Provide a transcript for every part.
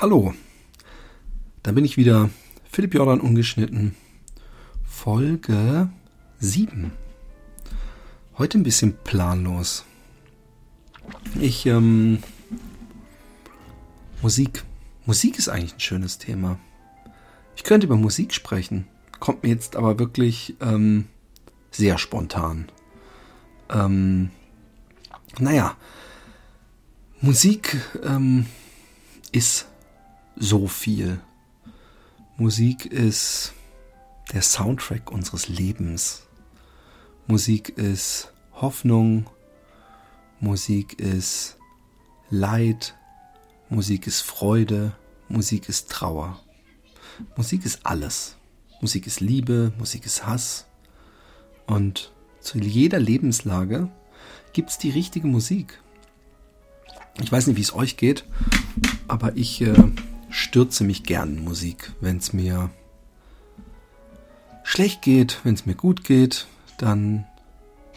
Hallo, da bin ich wieder. Philipp Jordan ungeschnitten. Folge 7. Heute ein bisschen planlos. Ich, ähm, Musik. Musik ist eigentlich ein schönes Thema. Ich könnte über Musik sprechen. Kommt mir jetzt aber wirklich ähm, sehr spontan. Ähm, naja, Musik ähm, ist so viel. Musik ist der Soundtrack unseres Lebens. Musik ist Hoffnung. Musik ist Leid. Musik ist Freude. Musik ist Trauer. Musik ist alles. Musik ist Liebe, Musik ist Hass. Und zu jeder Lebenslage gibt es die richtige Musik. Ich weiß nicht, wie es euch geht, aber ich äh, stürze mich gern in Musik. Wenn es mir schlecht geht, wenn es mir gut geht, dann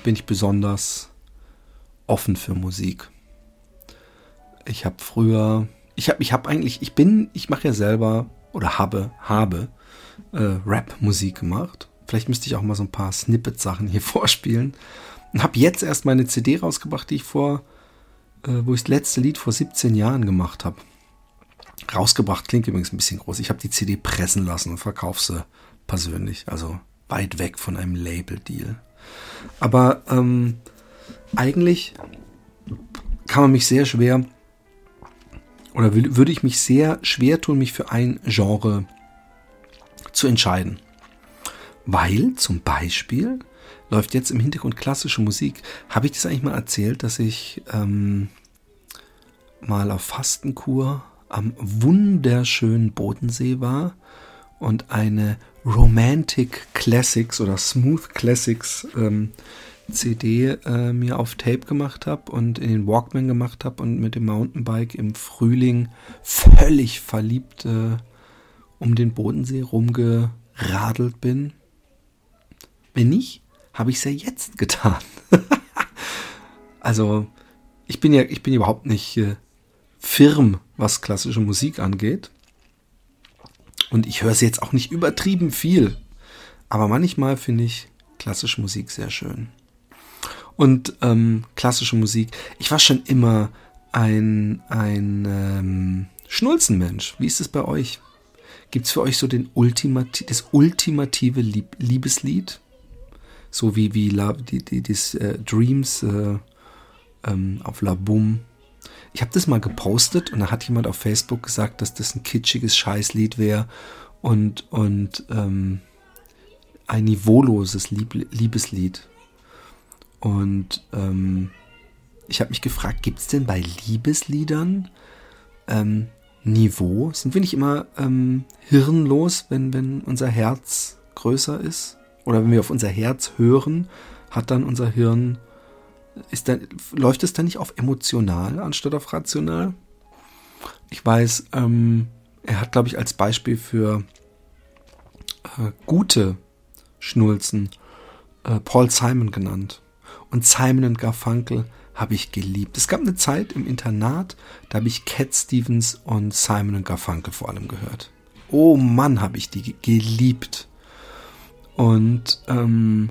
bin ich besonders offen für Musik. Ich habe früher, ich habe, ich habe eigentlich, ich bin, ich mache ja selber oder habe, habe äh, Rap-Musik gemacht. Vielleicht müsste ich auch mal so ein paar Snippet-Sachen hier vorspielen. Und habe jetzt erst meine CD rausgebracht, die ich vor äh, wo ich das letzte Lied vor 17 Jahren gemacht habe. Rausgebracht klingt übrigens ein bisschen groß. Ich habe die CD pressen lassen und verkaufe sie persönlich. Also weit weg von einem Label-Deal. Aber ähm, eigentlich kann man mich sehr schwer oder würde ich mich sehr schwer tun, mich für ein Genre zu entscheiden. Weil zum Beispiel läuft jetzt im Hintergrund klassische Musik. Habe ich das eigentlich mal erzählt, dass ich ähm, mal auf Fastenkur am wunderschönen Bodensee war und eine Romantic Classics oder Smooth Classics ähm, CD äh, mir auf Tape gemacht habe und in den Walkman gemacht habe und mit dem Mountainbike im Frühling völlig verliebt äh, um den Bodensee rumgeradelt bin. Wenn nicht, habe ich es ja jetzt getan. also, ich bin ja, ich bin überhaupt nicht äh, firm, was klassische Musik angeht. Und ich höre sie jetzt auch nicht übertrieben viel. Aber manchmal finde ich klassische Musik sehr schön. Und ähm, klassische Musik, ich war schon immer ein, ein ähm, Schnulzenmensch. Wie ist es bei euch? Gibt es für euch so den Ultimati das ultimative Lieb Liebeslied? so wie, wie La, die, die, die äh, Dreams äh, ähm, auf La Boom. Ich habe das mal gepostet und da hat jemand auf Facebook gesagt, dass das ein kitschiges Scheißlied wäre und, und ähm, ein niveauloses Lieb Liebeslied. Und ähm, ich habe mich gefragt, gibt es denn bei Liebesliedern ähm, Niveau? Sind wir nicht immer ähm, hirnlos, wenn, wenn unser Herz größer ist? oder wenn wir auf unser Herz hören, hat dann unser Hirn, ist dann, läuft es dann nicht auf emotional anstatt auf rational? Ich weiß, ähm, er hat, glaube ich, als Beispiel für äh, gute Schnulzen äh, Paul Simon genannt. Und Simon und Garfunkel habe ich geliebt. Es gab eine Zeit im Internat, da habe ich Cat Stevens und Simon und Garfunkel vor allem gehört. Oh Mann, habe ich die geliebt. Und ähm,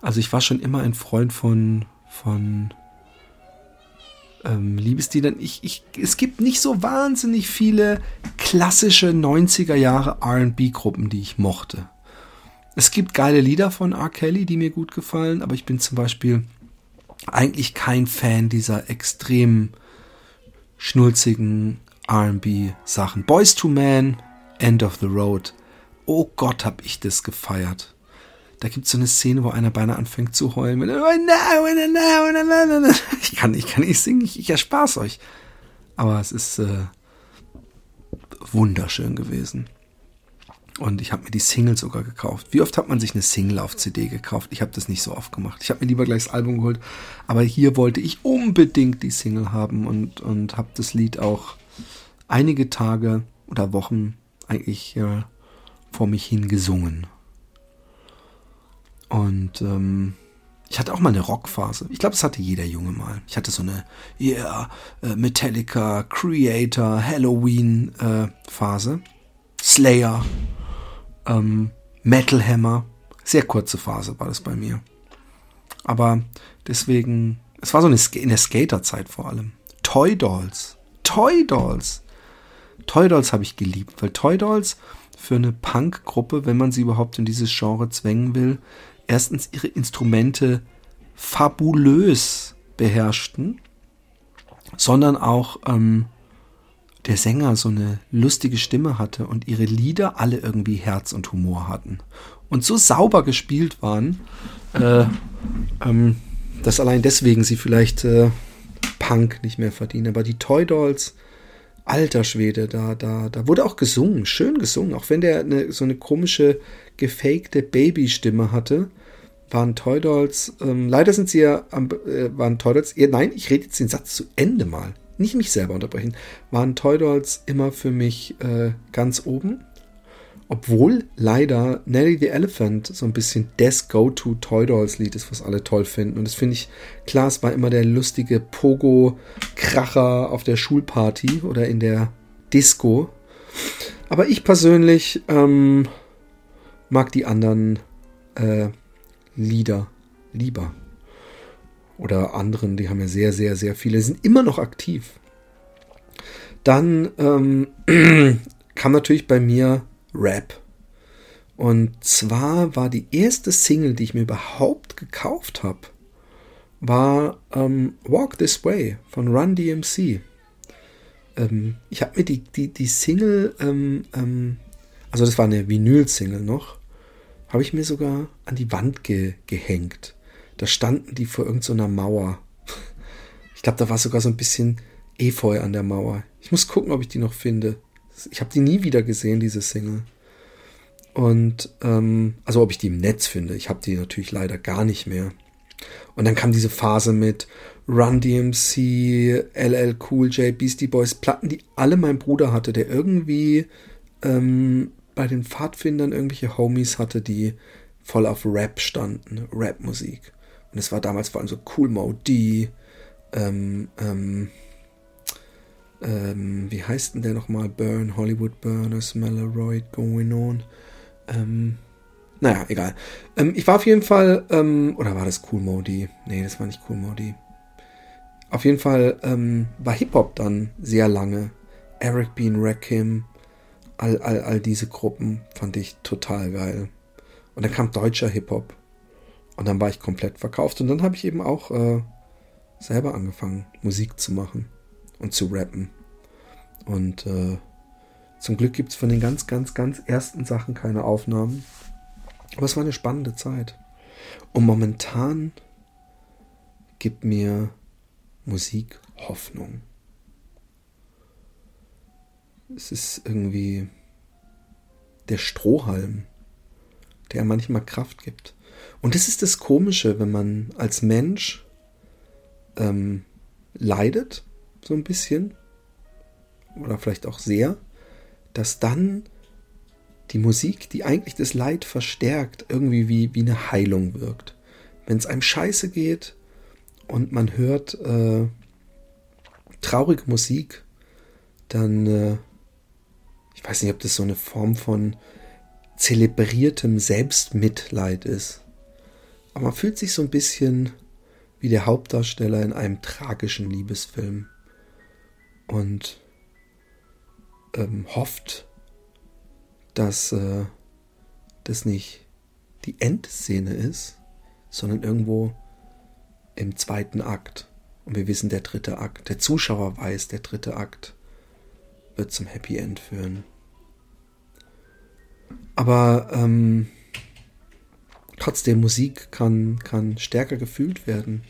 also ich war schon immer ein Freund von, von ähm, Liebesliedern. Ich, ich, es gibt nicht so wahnsinnig viele klassische 90er Jahre RB-Gruppen, die ich mochte. Es gibt geile Lieder von R. Kelly, die mir gut gefallen, aber ich bin zum Beispiel eigentlich kein Fan dieser extrem schnulzigen RB-Sachen. Boys to Man, End of the Road oh Gott, hab ich das gefeiert. Da gibt es so eine Szene, wo einer beinahe anfängt zu heulen. Ich kann, ich kann nicht singen, ich, ich erspar's euch. Aber es ist äh, wunderschön gewesen. Und ich habe mir die Single sogar gekauft. Wie oft hat man sich eine Single auf CD gekauft? Ich habe das nicht so oft gemacht. Ich habe mir lieber gleich das Album geholt. Aber hier wollte ich unbedingt die Single haben und, und habe das Lied auch einige Tage oder Wochen eigentlich äh, vor mich hin gesungen. Und ähm, Ich hatte auch mal eine Rockphase. Ich glaube, das hatte jeder Junge mal. Ich hatte so eine Yeah, äh, Metallica, Creator, Halloween äh, Phase. Slayer, ähm, Metal Hammer. Sehr kurze Phase war das bei mir. Aber deswegen, es war so eine in der Skaterzeit vor allem. Toy Dolls. Toy Dolls. Toy Dolls habe ich geliebt, weil Toy Dolls für eine Punk-Gruppe, wenn man sie überhaupt in dieses Genre zwängen will, erstens ihre Instrumente fabulös beherrschten, sondern auch ähm, der Sänger so eine lustige Stimme hatte und ihre Lieder alle irgendwie Herz und Humor hatten und so sauber gespielt waren, äh, ähm, dass allein deswegen sie vielleicht äh, Punk nicht mehr verdienen. Aber die Toy Dolls, alter Schwede, da, da, da wurde auch gesungen, schön gesungen, auch wenn der eine, so eine komische, gefakte Babystimme hatte waren Toy Dolls, ähm, leider sind sie ja, äh, waren Toy Dolls, ja, nein, ich rede jetzt den Satz zu Ende mal, nicht mich selber unterbrechen, waren Toy Dolls immer für mich äh, ganz oben. Obwohl leider Nelly the Elephant so ein bisschen das Go-To Toy Dolls Lied ist, was alle toll finden. Und das finde ich, klar, es war immer der lustige Pogo-Kracher auf der Schulparty oder in der Disco. Aber ich persönlich ähm, mag die anderen äh, Lieder lieber. Oder anderen, die haben ja sehr, sehr, sehr viele, sind immer noch aktiv. Dann ähm, kam natürlich bei mir Rap. Und zwar war die erste Single, die ich mir überhaupt gekauft habe, war ähm, Walk This Way von Run DMC. Ähm, ich habe mir die, die, die Single, ähm, ähm, also das war eine Vinyl-Single noch, habe ich mir sogar an die Wand ge gehängt. Da standen die vor irgendeiner so Mauer. Ich glaube, da war sogar so ein bisschen Efeu an der Mauer. Ich muss gucken, ob ich die noch finde. Ich habe die nie wieder gesehen, diese Single. Und, ähm, also ob ich die im Netz finde. Ich habe die natürlich leider gar nicht mehr. Und dann kam diese Phase mit Run DMC, LL Cool J, Beastie Boys, Platten, die alle mein Bruder hatte, der irgendwie ähm, bei den Pfadfindern irgendwelche Homies hatte, die voll auf Rap standen, Rap-Musik. Und es war damals vor allem so Cool Mo ähm, ähm, ähm, wie heißt denn der nochmal? Burn, Hollywood Burners, Maleroid Going On. Ähm, naja, egal. Ähm, ich war auf jeden Fall, ähm, oder war das Cool Modi? Nee, das war nicht Cool Modi. Auf jeden Fall ähm, war Hip-Hop dann sehr lange. Eric Bean Rakim, all, all, all diese Gruppen fand ich total geil. Und dann kam deutscher Hip-Hop. Und dann war ich komplett verkauft. Und dann habe ich eben auch äh, selber angefangen, Musik zu machen und zu rappen. Und äh, zum Glück gibt es von den ganz, ganz, ganz ersten Sachen keine Aufnahmen. Aber es war eine spannende Zeit. Und momentan gibt mir Musik Hoffnung es ist irgendwie der Strohhalm, der manchmal Kraft gibt. Und das ist das Komische, wenn man als Mensch ähm, leidet, so ein bisschen, oder vielleicht auch sehr, dass dann die Musik, die eigentlich das Leid verstärkt, irgendwie wie, wie eine Heilung wirkt. Wenn es einem scheiße geht und man hört äh, traurige Musik, dann äh, ich weiß nicht, ob das so eine Form von zelebriertem Selbstmitleid ist. Aber man fühlt sich so ein bisschen wie der Hauptdarsteller in einem tragischen Liebesfilm und ähm, hofft, dass äh, das nicht die Endszene ist, sondern irgendwo im zweiten Akt. Und wir wissen, der dritte Akt. Der Zuschauer weiß, der dritte Akt wird zum Happy End führen. Aber ähm, trotzdem, Musik kann, kann stärker gefühlt werden.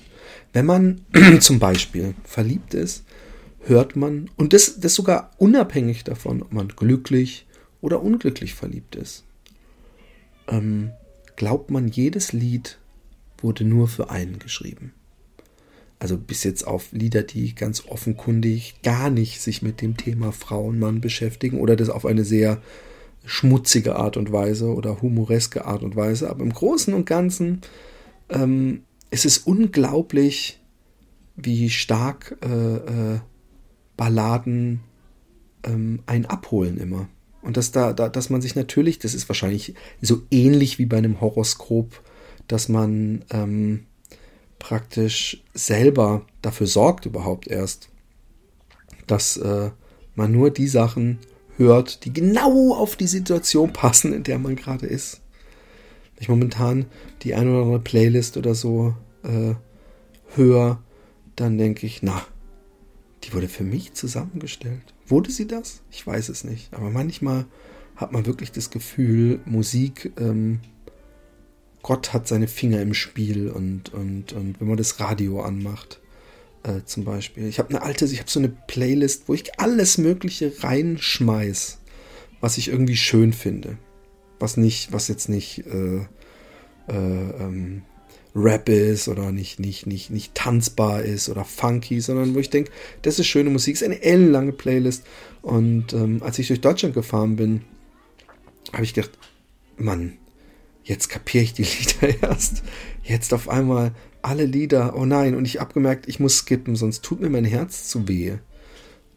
Wenn man zum Beispiel verliebt ist, hört man, und das, das sogar unabhängig davon, ob man glücklich oder unglücklich verliebt ist, ähm, glaubt man, jedes Lied wurde nur für einen geschrieben. Also bis jetzt auf Lieder, die ganz offenkundig gar nicht sich mit dem Thema Frau und Mann beschäftigen oder das auf eine sehr schmutzige Art und Weise oder humoreske Art und Weise. Aber im Großen und Ganzen ähm, es ist unglaublich, wie stark äh, äh, Balladen ähm, einen abholen immer. Und dass da, da, dass man sich natürlich, das ist wahrscheinlich so ähnlich wie bei einem Horoskop, dass man ähm, praktisch selber dafür sorgt überhaupt erst, dass äh, man nur die Sachen hört, die genau auf die Situation passen, in der man gerade ist. Wenn ich momentan die ein oder andere Playlist oder so äh, höre, dann denke ich, na, die wurde für mich zusammengestellt. Wurde sie das? Ich weiß es nicht. Aber manchmal hat man wirklich das Gefühl, Musik, ähm, Gott hat seine Finger im Spiel und, und, und wenn man das Radio anmacht, äh, zum Beispiel. Ich habe eine alte, ich habe so eine Playlist, wo ich alles Mögliche reinschmeiß, was ich irgendwie schön finde. Was nicht, was jetzt nicht äh, äh, ähm, Rap ist oder nicht, nicht, nicht, nicht tanzbar ist oder funky, sondern wo ich denke, das ist schöne Musik, ist eine ellenlange Playlist. Und ähm, als ich durch Deutschland gefahren bin, habe ich gedacht, Mann, jetzt kapiere ich die Lieder erst. Jetzt auf einmal alle Lieder, oh nein, und ich habe gemerkt, ich muss skippen, sonst tut mir mein Herz zu wehe.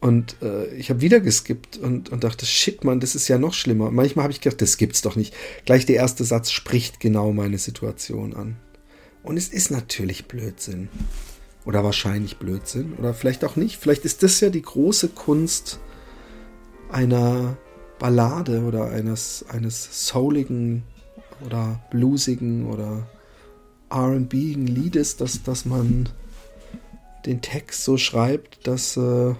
Und äh, ich habe wieder geskippt und, und dachte, shit, Mann, das ist ja noch schlimmer. manchmal habe ich gedacht, das gibt's doch nicht. Gleich der erste Satz spricht genau meine Situation an. Und es ist natürlich Blödsinn. Oder wahrscheinlich Blödsinn. Oder vielleicht auch nicht. Vielleicht ist das ja die große Kunst einer Ballade oder eines, eines souligen oder bluesigen oder RBigen Liedes, dass, dass man den Text so schreibt, dass äh,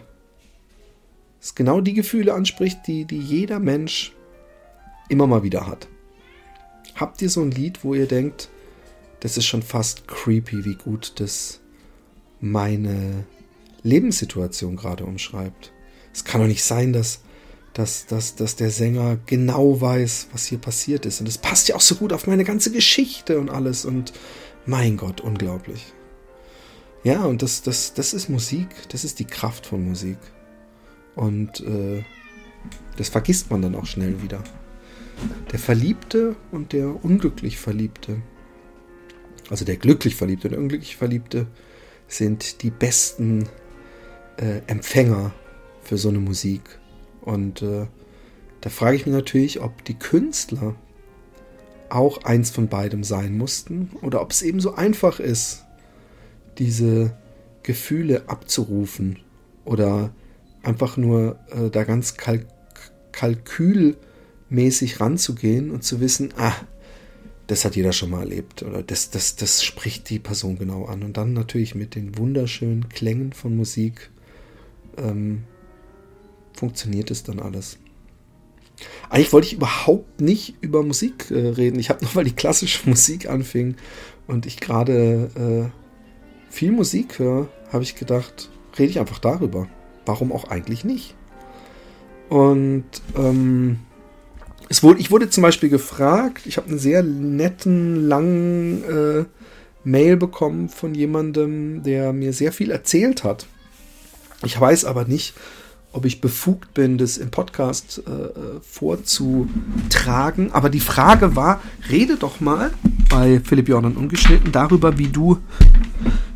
es genau die Gefühle anspricht, die, die jeder Mensch immer mal wieder hat. Habt ihr so ein Lied, wo ihr denkt, das ist schon fast creepy, wie gut das meine Lebenssituation gerade umschreibt. Es kann doch nicht sein, dass, dass, dass, dass der Sänger genau weiß, was hier passiert ist. Und es passt ja auch so gut auf meine ganze Geschichte und alles. Und mein Gott, unglaublich. Ja, und das, das, das ist Musik. Das ist die Kraft von Musik. Und äh, das vergisst man dann auch schnell wieder. Der Verliebte und der unglücklich Verliebte also der glücklich Verliebte und der unglücklich Verliebte, sind die besten äh, Empfänger für so eine Musik. Und äh, da frage ich mich natürlich, ob die Künstler auch eins von beidem sein mussten oder ob es eben so einfach ist, diese Gefühle abzurufen oder einfach nur äh, da ganz kalk kalkülmäßig ranzugehen und zu wissen, ah, das hat jeder schon mal erlebt oder das, das, das spricht die Person genau an. Und dann natürlich mit den wunderschönen Klängen von Musik ähm, funktioniert es dann alles. Eigentlich wollte ich überhaupt nicht über Musik äh, reden. Ich habe noch, weil die klassische Musik anfing und ich gerade äh, viel Musik höre, habe ich gedacht, rede ich einfach darüber. Warum auch eigentlich nicht? Und ähm, es wurde, ich wurde zum Beispiel gefragt, ich habe einen sehr netten, langen äh, Mail bekommen von jemandem, der mir sehr viel erzählt hat. Ich weiß aber nicht, ob ich befugt bin, das im Podcast äh, vorzutragen. Aber die Frage war, rede doch mal bei Philipp Jordan ungeschnitten darüber, wie du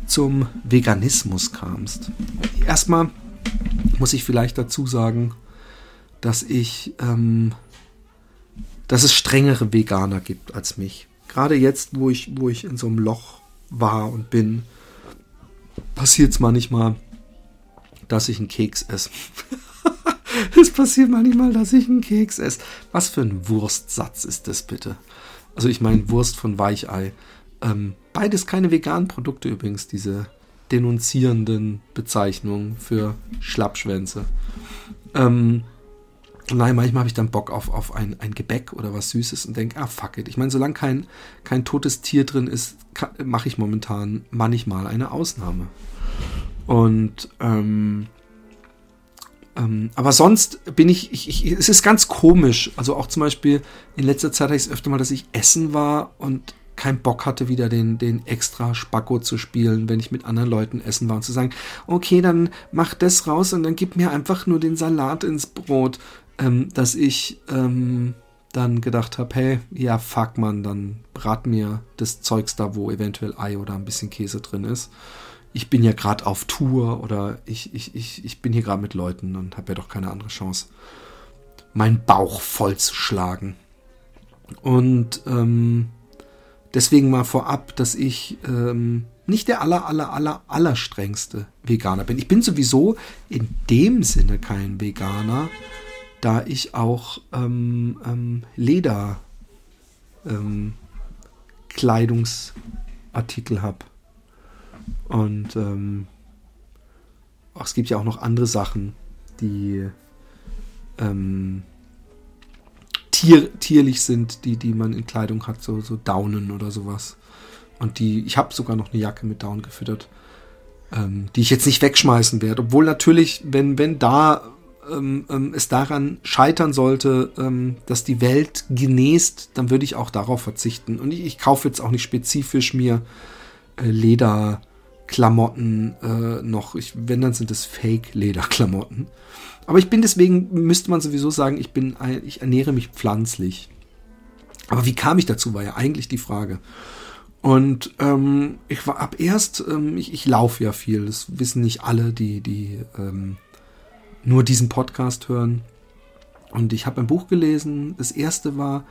zum Veganismus kamst. Erstmal muss ich vielleicht dazu sagen, dass ich ähm, dass es strengere Veganer gibt als mich. Gerade jetzt, wo ich, wo ich in so einem Loch war und bin, passiert es manchmal, dass ich einen Keks esse. es passiert manchmal, dass ich einen Keks esse. Was für ein Wurstsatz ist das bitte? Also ich meine Wurst von Weichei. Ähm, beides keine veganen Produkte übrigens, diese denunzierenden Bezeichnungen für Schlappschwänze. Ähm, Nein, manchmal habe ich dann Bock auf, auf ein, ein Gebäck oder was Süßes und denke, ah, fuck it. Ich meine, solange kein, kein totes Tier drin ist, mache ich momentan manchmal eine Ausnahme. Und, ähm, ähm, aber sonst bin ich, ich, ich, es ist ganz komisch. Also auch zum Beispiel in letzter Zeit hatte ich es öfter mal, dass ich essen war und keinen Bock hatte, wieder den, den extra Spacko zu spielen, wenn ich mit anderen Leuten essen war und zu sagen, okay, dann mach das raus und dann gib mir einfach nur den Salat ins Brot ähm, dass ich ähm, dann gedacht habe, hey, ja, fuck man, dann brat mir das Zeugs da, wo eventuell Ei oder ein bisschen Käse drin ist. Ich bin ja gerade auf Tour oder ich, ich, ich, ich bin hier gerade mit Leuten und habe ja doch keine andere Chance, meinen Bauch voll zu schlagen. Und ähm, deswegen mal vorab, dass ich ähm, nicht der aller, aller, aller, aller strengste Veganer bin. Ich bin sowieso in dem Sinne kein Veganer, da ich auch ähm, ähm, Leder ähm, Kleidungsartikel habe. Und ähm, ach, es gibt ja auch noch andere Sachen, die ähm, tier, tierlich sind, die, die man in Kleidung hat, so, so Daunen oder sowas. Und die, ich habe sogar noch eine Jacke mit Down gefüttert, ähm, die ich jetzt nicht wegschmeißen werde. Obwohl natürlich, wenn, wenn da ähm, ähm, es daran scheitern sollte, ähm, dass die Welt genäst, dann würde ich auch darauf verzichten. Und ich, ich kaufe jetzt auch nicht spezifisch mir äh, Lederklamotten äh, noch. Ich, wenn, dann sind es Fake-Lederklamotten. Aber ich bin deswegen, müsste man sowieso sagen, ich bin, ich ernähre mich pflanzlich. Aber wie kam ich dazu, war ja eigentlich die Frage. Und ähm, ich war ab erst, ähm, ich, ich laufe ja viel, das wissen nicht alle, die, die ähm, nur diesen Podcast hören. Und ich habe ein Buch gelesen. Das erste war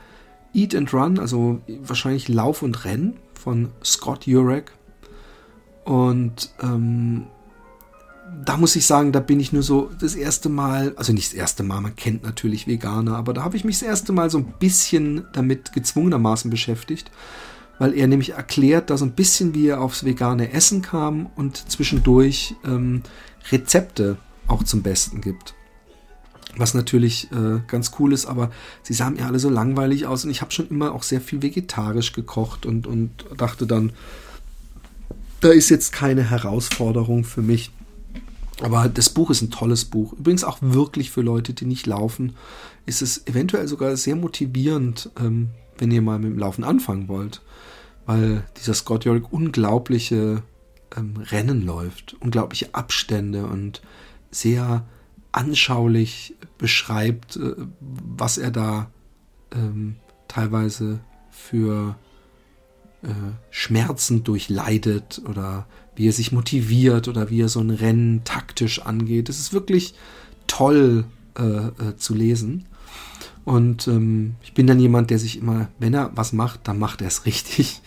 Eat and Run, also wahrscheinlich Lauf und Renn von Scott Jurek. Und ähm, da muss ich sagen, da bin ich nur so das erste Mal, also nicht das erste Mal, man kennt natürlich Veganer, aber da habe ich mich das erste Mal so ein bisschen damit gezwungenermaßen beschäftigt, weil er nämlich erklärt, da so ein bisschen wie er aufs vegane Essen kam und zwischendurch ähm, Rezepte auch zum Besten gibt. Was natürlich äh, ganz cool ist, aber sie sahen ja alle so langweilig aus und ich habe schon immer auch sehr viel vegetarisch gekocht und, und dachte dann, da ist jetzt keine Herausforderung für mich. Aber das Buch ist ein tolles Buch. Übrigens auch wirklich für Leute, die nicht laufen, ist es eventuell sogar sehr motivierend, ähm, wenn ihr mal mit dem Laufen anfangen wollt. Weil dieser Scott Jorick unglaubliche ähm, Rennen läuft, unglaubliche Abstände und sehr anschaulich beschreibt, äh, was er da ähm, teilweise für äh, Schmerzen durchleidet oder wie er sich motiviert oder wie er so ein Rennen taktisch angeht. Es ist wirklich toll äh, äh, zu lesen. Und ähm, ich bin dann jemand, der sich immer, wenn er was macht, dann macht er es richtig.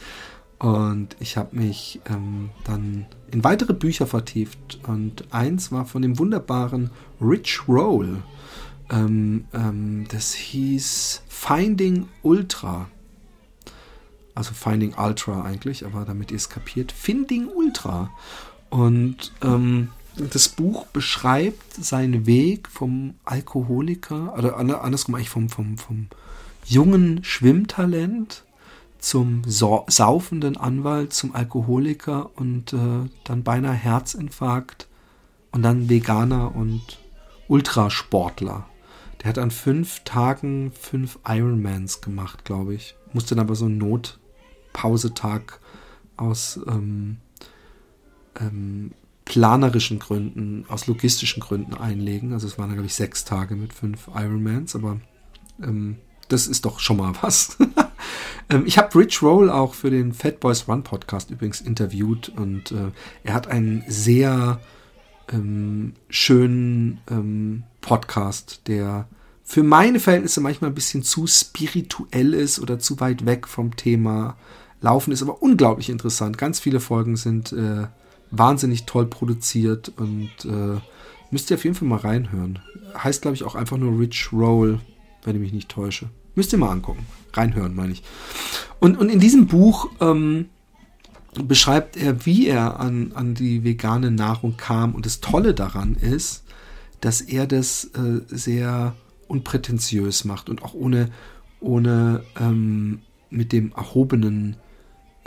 Und ich habe mich ähm, dann in weitere Bücher vertieft. Und eins war von dem wunderbaren Rich Roll. Ähm, ähm, das hieß Finding Ultra. Also Finding Ultra eigentlich, aber damit ihr es kapiert. Finding Ultra. Und ähm, das Buch beschreibt seinen Weg vom Alkoholiker, oder andersrum eigentlich vom, vom, vom jungen Schwimmtalent zum saufenden Anwalt, zum Alkoholiker und äh, dann beinahe Herzinfarkt und dann Veganer und Ultrasportler. Der hat an fünf Tagen fünf Ironmans gemacht, glaube ich. Musste dann aber so einen Notpausetag aus ähm, ähm, planerischen Gründen, aus logistischen Gründen einlegen. Also es waren, glaube ich, sechs Tage mit fünf Ironmans, aber ähm, das ist doch schon mal was. ähm, ich habe Rich Roll auch für den Fat Boys Run Podcast übrigens interviewt und äh, er hat einen sehr ähm, schönen ähm, Podcast, der für meine Verhältnisse manchmal ein bisschen zu spirituell ist oder zu weit weg vom Thema Laufen, ist aber unglaublich interessant. Ganz viele Folgen sind äh, wahnsinnig toll produziert und äh, müsst ihr auf jeden Fall mal reinhören. Heißt, glaube ich, auch einfach nur Rich Roll, wenn ich mich nicht täusche. Müsst ihr mal angucken. Reinhören, meine ich. Und, und in diesem Buch ähm, beschreibt er, wie er an, an die vegane Nahrung kam. Und das Tolle daran ist, dass er das äh, sehr unprätentiös macht und auch ohne, ohne ähm, mit dem erhobenen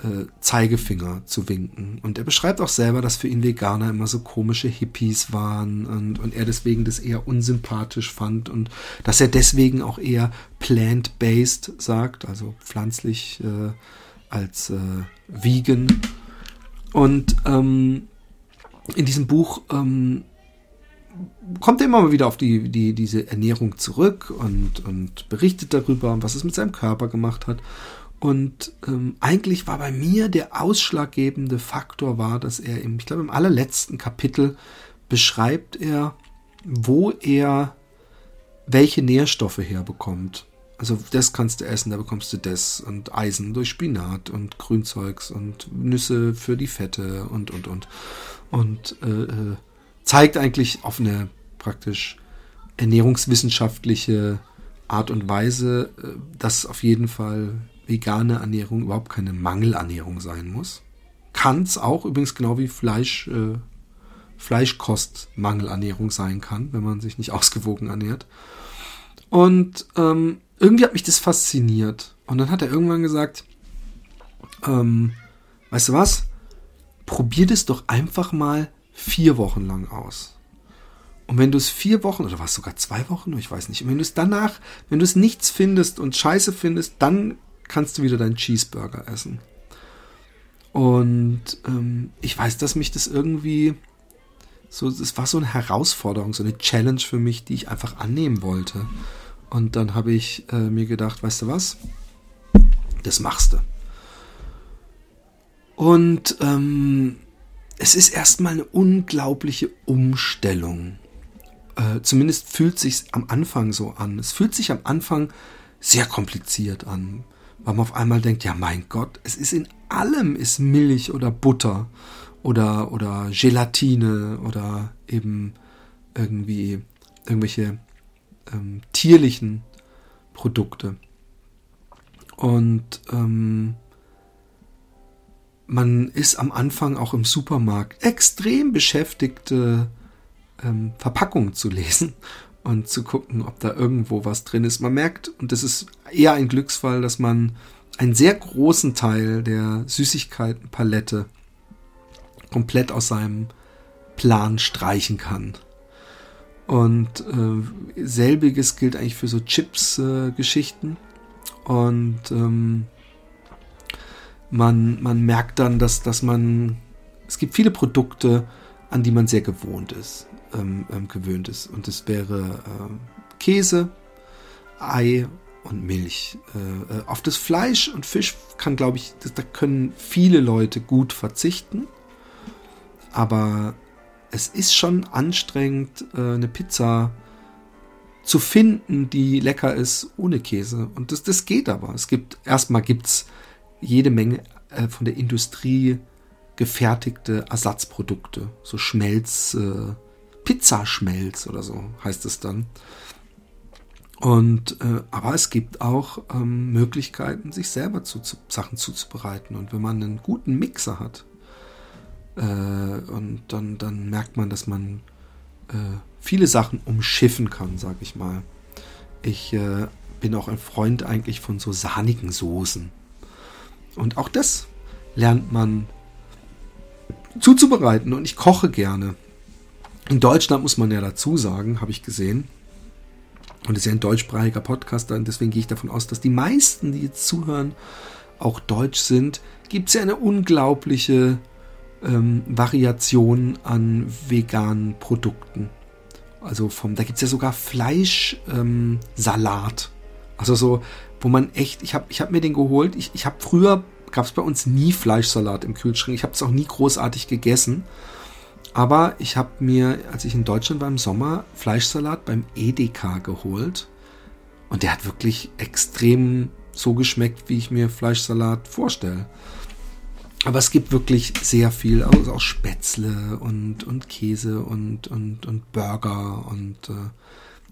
äh, Zeigefinger zu winken. Und er beschreibt auch selber, dass für ihn Veganer immer so komische Hippies waren und, und er deswegen das eher unsympathisch fand und dass er deswegen auch eher plant-based sagt, also pflanzlich äh, als äh, vegan. Und ähm, in diesem Buch ähm, kommt er immer mal wieder auf die, die, diese Ernährung zurück und, und berichtet darüber, was es mit seinem Körper gemacht hat. Und ähm, eigentlich war bei mir der ausschlaggebende Faktor war, dass er im, ich glaube, im allerletzten Kapitel beschreibt er, wo er welche Nährstoffe herbekommt. Also das kannst du essen, da bekommst du das und Eisen durch Spinat und Grünzeugs und Nüsse für die Fette und und und und äh, äh, zeigt eigentlich auf eine praktisch ernährungswissenschaftliche Art und Weise, äh, dass auf jeden Fall vegane Ernährung überhaupt keine Mangelernährung sein muss. Kann es auch übrigens genau wie Fleisch, äh, Fleischkost Mangelernährung sein kann, wenn man sich nicht ausgewogen ernährt. Und ähm, irgendwie hat mich das fasziniert. Und dann hat er irgendwann gesagt, ähm, weißt du was? Probier das doch einfach mal vier Wochen lang aus. Und wenn du es vier Wochen oder was sogar zwei Wochen, ich weiß nicht, und wenn du es danach, wenn du es nichts findest und Scheiße findest, dann kannst du wieder deinen Cheeseburger essen. Und ähm, ich weiß, dass mich das irgendwie so, es war so eine Herausforderung, so eine Challenge für mich, die ich einfach annehmen wollte. Und dann habe ich äh, mir gedacht, weißt du was? Das machst du. Und ähm, es ist erstmal eine unglaubliche Umstellung. Äh, zumindest fühlt sich am Anfang so an. Es fühlt sich am Anfang sehr kompliziert an, weil man auf einmal denkt, ja mein Gott, es ist in allem ist Milch oder Butter oder oder Gelatine oder eben irgendwie irgendwelche ähm, tierlichen Produkte. Und ähm, man ist am Anfang auch im Supermarkt extrem beschäftigt, äh, ähm, Verpackungen zu lesen und zu gucken, ob da irgendwo was drin ist. Man merkt, und das ist eher ein Glücksfall, dass man einen sehr großen Teil der Süßigkeitenpalette komplett aus seinem Plan streichen kann. Und äh, selbiges gilt eigentlich für so Chips-Geschichten. Äh, und ähm, man, man merkt dann, dass, dass man. Es gibt viele Produkte, an die man sehr gewohnt ist, ähm, ähm, gewöhnt ist. Und das wäre äh, Käse, Ei und Milch. Äh, äh, auf das Fleisch und Fisch kann, glaube ich, das, da können viele Leute gut verzichten. Aber es ist schon anstrengend, äh, eine Pizza zu finden, die lecker ist ohne Käse. Und das, das geht aber. Es gibt, erstmal gibt's jede Menge äh, von der Industrie gefertigte Ersatzprodukte. So Schmelz, äh, Pizzaschmelz oder so heißt es dann. Und äh, aber es gibt auch ähm, Möglichkeiten, sich selber zu, zu, Sachen zuzubereiten. Und wenn man einen guten Mixer hat, äh, und dann, dann merkt man, dass man äh, viele Sachen umschiffen kann, sag ich mal. Ich äh, bin auch ein Freund eigentlich von so sahnigen Soßen. Und auch das lernt man zuzubereiten. Und ich koche gerne. In Deutschland muss man ja dazu sagen, habe ich gesehen. Und es ist ja ein deutschsprachiger Podcast, deswegen gehe ich davon aus, dass die meisten, die jetzt zuhören, auch deutsch sind. Gibt es ja eine unglaubliche ähm, Variationen an veganen Produkten. Also vom, da gibt es ja sogar Fleischsalat. Ähm, also so, wo man echt, ich habe ich hab mir den geholt. Ich, ich habe früher, gab es bei uns nie Fleischsalat im Kühlschrank. Ich habe es auch nie großartig gegessen. Aber ich habe mir, als ich in Deutschland war im Sommer, Fleischsalat beim Edeka geholt. Und der hat wirklich extrem so geschmeckt, wie ich mir Fleischsalat vorstelle. Aber es gibt wirklich sehr viel, also auch Spätzle und, und Käse und, und, und Burger und äh,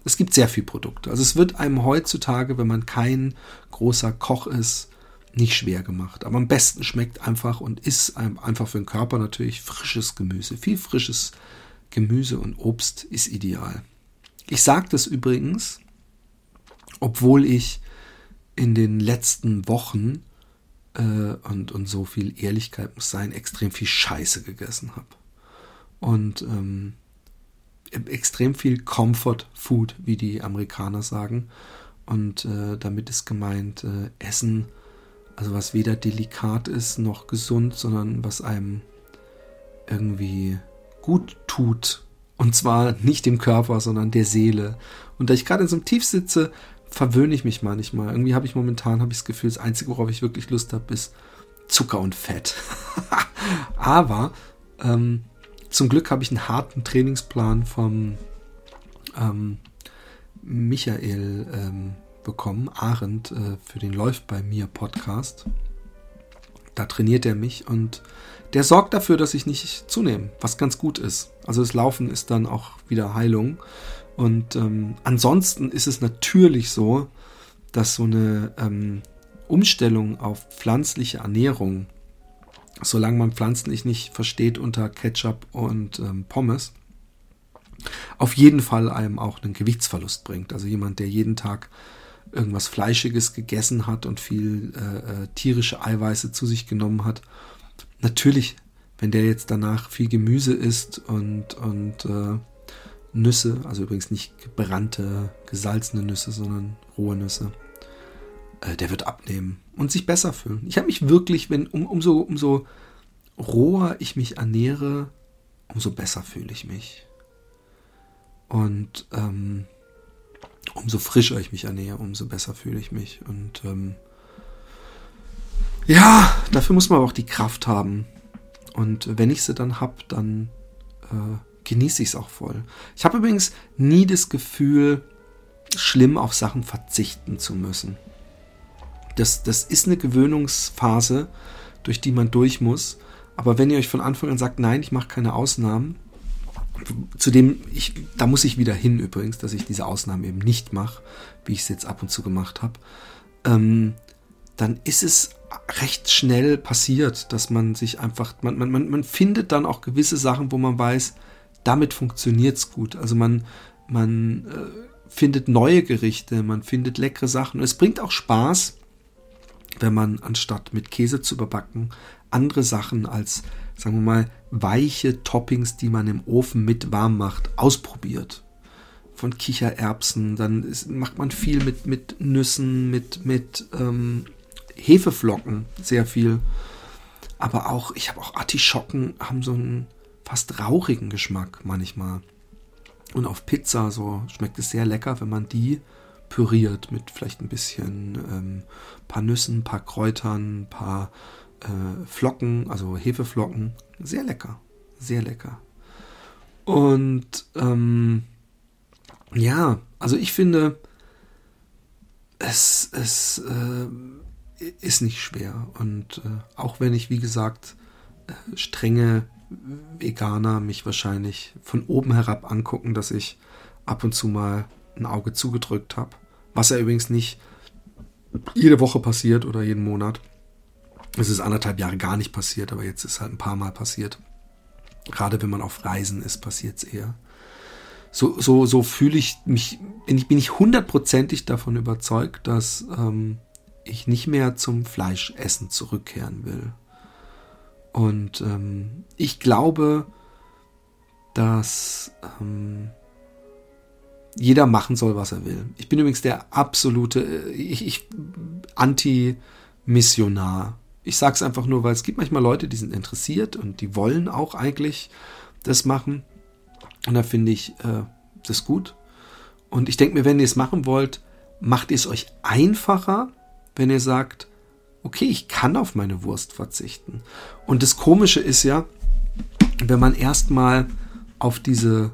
es gibt sehr viel Produkte. Also es wird einem heutzutage, wenn man kein großer Koch ist, nicht schwer gemacht. Aber am besten schmeckt einfach und ist einfach für den Körper natürlich frisches Gemüse. Viel frisches Gemüse und Obst ist ideal. Ich sage das übrigens, obwohl ich in den letzten Wochen äh, und, und so viel Ehrlichkeit muss sein, extrem viel Scheiße gegessen habe. Und ähm, extrem viel Comfort Food, wie die Amerikaner sagen. Und äh, damit ist gemeint äh, Essen, also was weder delikat ist noch gesund, sondern was einem irgendwie gut tut Und zwar nicht dem Körper, sondern der Seele. Und da ich gerade in so einem Tief sitze, verwöhne ich mich manchmal. Irgendwie habe ich momentan habe ich das Gefühl, das Einzige, worauf ich wirklich Lust habe, ist Zucker und Fett. Aber ähm, zum Glück habe ich einen harten Trainingsplan vom ähm, Michael ähm, bekommen, Arendt, äh, für den Läuft bei mir Podcast. Da trainiert er mich und der sorgt dafür, dass ich nicht zunehme, was ganz gut ist. Also das Laufen ist dann auch wieder Heilung. Und ähm, ansonsten ist es natürlich so, dass so eine ähm, Umstellung auf pflanzliche Ernährung, solange man pflanzlich nicht versteht unter Ketchup und ähm, Pommes, auf jeden Fall einem auch einen Gewichtsverlust bringt. Also jemand, der jeden Tag irgendwas Fleischiges gegessen hat und viel äh, äh, tierische Eiweiße zu sich genommen hat, natürlich, wenn der jetzt danach viel Gemüse isst und, und äh, Nüsse, also übrigens nicht gebrannte, gesalzene Nüsse, sondern rohe Nüsse, äh, der wird abnehmen und sich besser fühlen. Ich habe mich wirklich, wenn um, umso, umso roher ich mich ernähre, umso besser fühle ich mich. Und ähm, umso frischer ich mich ernähre, umso besser fühle ich mich. Und ähm, ja, dafür muss man aber auch die Kraft haben. Und wenn ich sie dann habe, dann äh, genieße ich es auch voll. Ich habe übrigens nie das Gefühl, schlimm auf Sachen verzichten zu müssen. Das, das ist eine Gewöhnungsphase, durch die man durch muss. Aber wenn ihr euch von Anfang an sagt, nein, ich mache keine Ausnahmen, zu dem ich, da muss ich wieder hin übrigens, dass ich diese Ausnahmen eben nicht mache, wie ich es jetzt ab und zu gemacht habe, ähm, dann ist es recht schnell passiert, dass man sich einfach, man, man, man, man findet dann auch gewisse Sachen, wo man weiß, damit funktioniert es gut. Also man, man äh, findet neue Gerichte, man findet leckere Sachen. Und es bringt auch Spaß, wenn man anstatt mit Käse zu überbacken, andere Sachen als, sagen wir mal, weiche Toppings, die man im Ofen mit warm macht, ausprobiert. Von Kichererbsen, dann ist, macht man viel mit, mit Nüssen, mit, mit ähm, Hefeflocken, sehr viel. Aber auch, ich habe auch Artischocken, haben so einen fast rauchigen Geschmack manchmal. Und auf Pizza so schmeckt es sehr lecker, wenn man die püriert mit vielleicht ein bisschen ähm, paar Nüssen, paar Kräutern, paar äh, Flocken, also Hefeflocken. Sehr lecker, sehr lecker. Und ähm, ja, also ich finde, es, es äh, ist nicht schwer. Und äh, auch wenn ich, wie gesagt, äh, strenge Veganer mich wahrscheinlich von oben herab angucken, dass ich ab und zu mal ein Auge zugedrückt habe. Was ja übrigens nicht jede Woche passiert oder jeden Monat. Es ist anderthalb Jahre gar nicht passiert, aber jetzt ist halt ein paar Mal passiert. Gerade wenn man auf Reisen ist, passiert es eher. So, so, so fühle ich mich, bin ich, bin ich hundertprozentig davon überzeugt, dass ähm, ich nicht mehr zum Fleischessen zurückkehren will. Und ähm, ich glaube, dass ähm, jeder machen soll, was er will. Ich bin übrigens der absolute, äh, ich, ich Anti-Missionar. Ich sage es einfach nur, weil es gibt manchmal Leute, die sind interessiert und die wollen auch eigentlich das machen. Und da finde ich äh, das gut. Und ich denke mir, wenn ihr es machen wollt, macht ihr es euch einfacher, wenn ihr sagt, okay, ich kann auf meine Wurst verzichten. Und das Komische ist ja, wenn man erstmal auf diese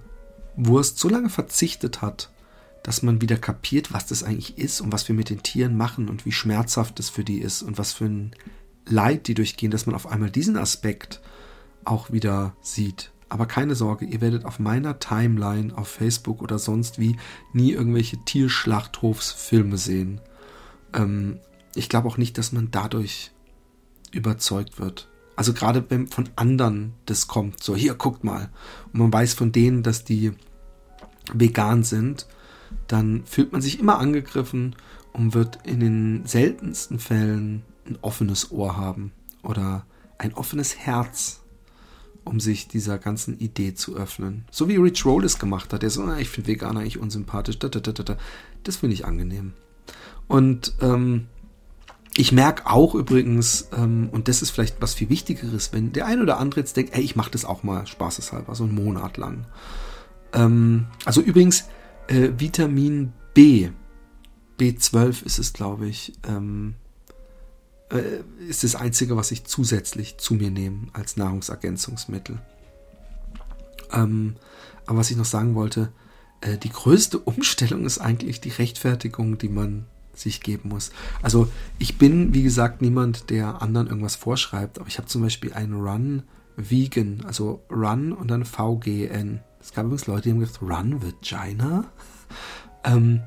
Wurst so lange verzichtet hat, dass man wieder kapiert, was das eigentlich ist und was wir mit den Tieren machen und wie schmerzhaft es für die ist und was für ein Leid die durchgehen, dass man auf einmal diesen Aspekt auch wieder sieht. Aber keine Sorge, ihr werdet auf meiner Timeline auf Facebook oder sonst wie nie irgendwelche Tierschlachthofsfilme sehen. Ähm, ich glaube auch nicht, dass man dadurch überzeugt wird. Also gerade wenn von anderen das kommt, so hier guckt mal, und man weiß von denen, dass die vegan sind, dann fühlt man sich immer angegriffen und wird in den seltensten Fällen ein offenes Ohr haben oder ein offenes Herz, um sich dieser ganzen Idee zu öffnen. So wie Rich Roll es gemacht hat. Der so, ich finde Veganer eigentlich unsympathisch. Das finde ich angenehm. Und ähm, ich merke auch übrigens, ähm, und das ist vielleicht was viel Wichtigeres, wenn der ein oder andere jetzt denkt, ey, ich mache das auch mal spaßeshalber, so einen Monat lang. Ähm, also übrigens, äh, Vitamin B, B12 ist es, glaube ich, ähm, äh, ist das Einzige, was ich zusätzlich zu mir nehme als Nahrungsergänzungsmittel. Ähm, aber was ich noch sagen wollte, äh, die größte Umstellung ist eigentlich die Rechtfertigung, die man sich geben muss. Also ich bin, wie gesagt, niemand, der anderen irgendwas vorschreibt, aber ich habe zum Beispiel einen Run Vegan, also Run und dann VGN. Es gab übrigens Leute, die haben gesagt, Run Vagina. Ähm,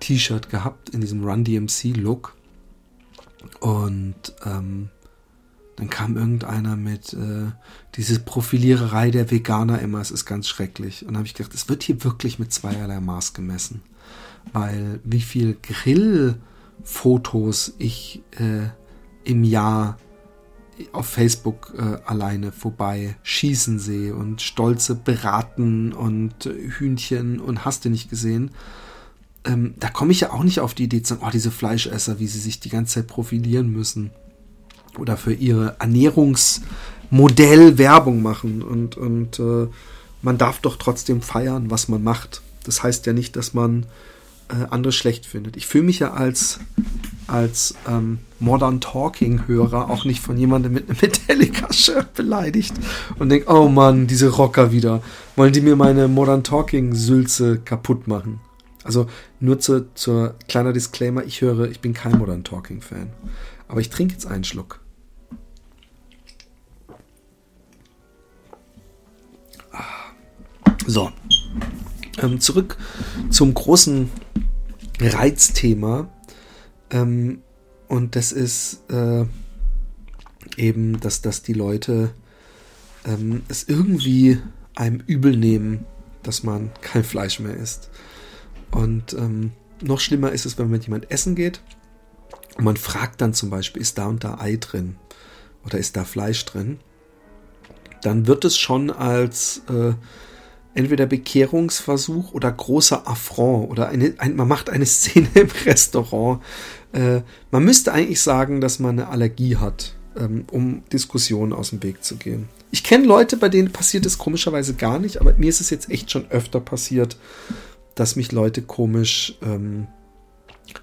T-Shirt gehabt in diesem Run DMC Look. Und ähm, dann kam irgendeiner mit äh, diese Profiliererei der Veganer immer, es ist ganz schrecklich. Und habe ich gedacht, es wird hier wirklich mit zweierlei Maß gemessen. Weil wie viel Grillfotos ich äh, im Jahr auf Facebook äh, alleine vorbei schießen sehe und stolze Beraten und Hühnchen und hast du nicht gesehen. Ähm, da komme ich ja auch nicht auf die Idee zu sagen, oh, diese Fleischesser, wie sie sich die ganze Zeit profilieren müssen oder für ihre Ernährungsmodell Werbung machen und, und äh, man darf doch trotzdem feiern, was man macht. Das heißt ja nicht, dass man äh, andere schlecht findet. Ich fühle mich ja als, als ähm, Modern Talking-Hörer auch nicht von jemandem mit einem Metallica-Shirt beleidigt und denke, oh Mann, diese Rocker wieder. Wollen die mir meine Modern Talking-Sülze kaputt machen? Also nur zur, zur kleiner Disclaimer, ich höre, ich bin kein Modern Talking-Fan. Aber ich trinke jetzt einen Schluck. So, ähm, zurück zum großen Reizthema. Ähm, und das ist äh, eben, dass, dass die Leute ähm, es irgendwie einem übel nehmen, dass man kein Fleisch mehr isst. Und ähm, noch schlimmer ist es, wenn man mit jemand essen geht und man fragt dann zum Beispiel, ist da und da Ei drin oder ist da Fleisch drin? Dann wird es schon als äh, entweder Bekehrungsversuch oder großer Affront oder eine, ein, man macht eine Szene im Restaurant. Äh, man müsste eigentlich sagen, dass man eine Allergie hat, ähm, um Diskussionen aus dem Weg zu gehen. Ich kenne Leute, bei denen passiert es komischerweise gar nicht, aber mir ist es jetzt echt schon öfter passiert, dass mich Leute komisch ähm,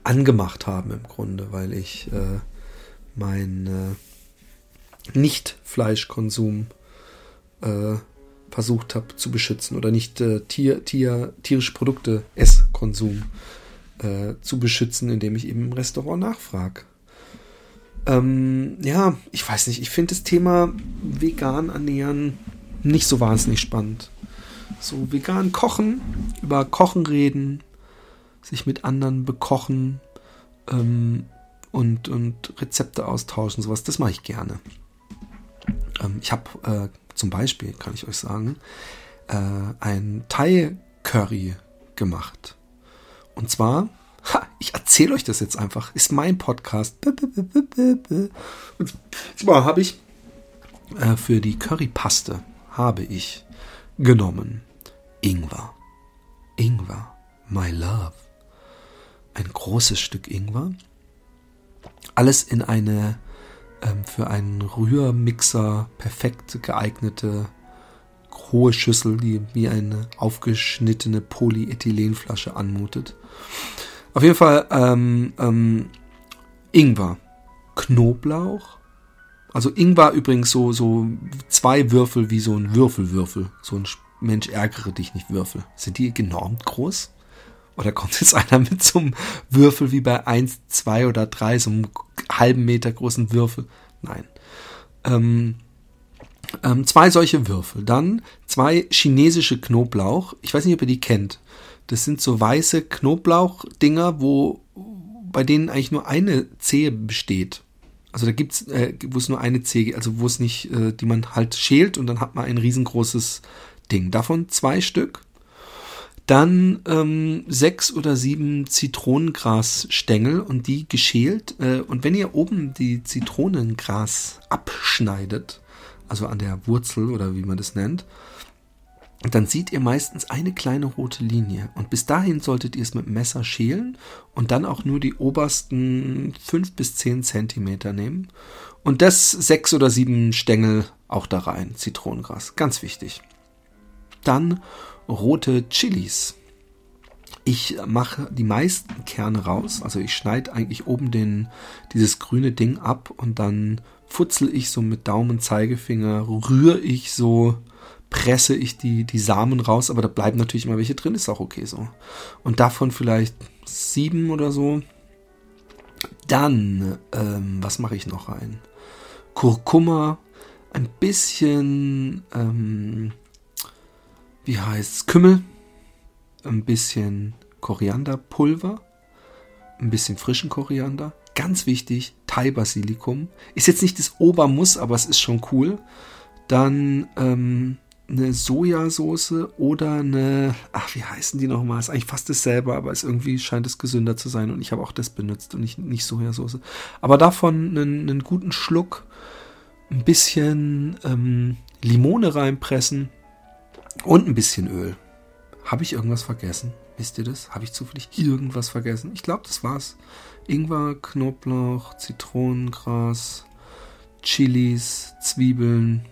angemacht haben im Grunde, weil ich äh, mein äh, Nicht-Fleischkonsum äh, versucht habe zu beschützen oder nicht äh, Tier, Tier, tierische Produkte, Esskonsum äh, zu beschützen, indem ich eben im Restaurant nachfrage. Ähm, ja, ich weiß nicht, ich finde das Thema vegan ernähren nicht so wahnsinnig spannend. So vegan kochen, über Kochen reden, sich mit anderen bekochen ähm, und, und Rezepte austauschen, sowas, das mache ich gerne. Ähm, ich habe äh, zum Beispiel, kann ich euch sagen, äh, ein Thai-Curry gemacht. Und zwar, ha, ich erzähle euch das jetzt einfach, ist mein Podcast. Und zwar habe ich äh, für die Currypaste habe ich genommen Ingwer. Ingwer, my love. Ein großes Stück Ingwer. Alles in eine ähm, für einen Rührmixer perfekt geeignete hohe Schüssel, die wie eine aufgeschnittene Polyethylenflasche anmutet. Auf jeden Fall ähm, ähm, Ingwer, Knoblauch. Also Ingwer übrigens so, so zwei Würfel wie so ein Würfelwürfel. So ein Mensch ärgere dich nicht Würfel. Sind die genormt groß? Oder kommt jetzt einer mit so einem Würfel wie bei 1, 2 oder 3, so einem halben Meter großen Würfel? Nein. Ähm, ähm, zwei solche Würfel. Dann zwei chinesische Knoblauch. Ich weiß nicht, ob ihr die kennt. Das sind so weiße Knoblauchdinger, wo bei denen eigentlich nur eine Zehe besteht. Also da gibt's, äh, wo es nur eine Zehe, also wo es nicht, äh, die man halt schält und dann hat man ein riesengroßes Ding. Davon zwei Stück. Dann ähm, sechs oder sieben Zitronengrasstängel und die geschält. Äh, und wenn ihr oben die Zitronengras abschneidet, also an der Wurzel oder wie man das nennt, dann seht ihr meistens eine kleine rote Linie. Und bis dahin solltet ihr es mit dem Messer schälen und dann auch nur die obersten fünf bis zehn Zentimeter nehmen. Und das sechs oder sieben Stängel auch da rein, Zitronengras. Ganz wichtig. Dann rote Chilis. Ich mache die meisten Kerne raus, also ich schneide eigentlich oben den, dieses grüne Ding ab und dann futzel ich so mit Daumen, Zeigefinger, rühre ich so, presse ich die, die Samen raus, aber da bleiben natürlich immer welche drin, ist auch okay so. Und davon vielleicht sieben oder so. Dann, ähm, was mache ich noch rein? Kurkuma, ein bisschen, ähm, wie heißt Kümmel, ein bisschen Korianderpulver, ein bisschen frischen Koriander. Ganz wichtig, Thai-Basilikum. Ist jetzt nicht das Obermuss, aber es ist schon cool. Dann ähm, eine Sojasauce oder eine, ach, wie heißen die nochmal? Ist eigentlich fast dasselbe, aber es irgendwie scheint es gesünder zu sein und ich habe auch das benutzt und nicht, nicht Sojasauce. Aber davon einen, einen guten Schluck, ein bisschen ähm, Limone reinpressen und ein bisschen Öl. Habe ich irgendwas vergessen? Wisst ihr das? Habe ich zufällig irgendwas vergessen? Ich glaube, das war's. Ingwer, Knoblauch, Zitronengras, Chilis, Zwiebeln.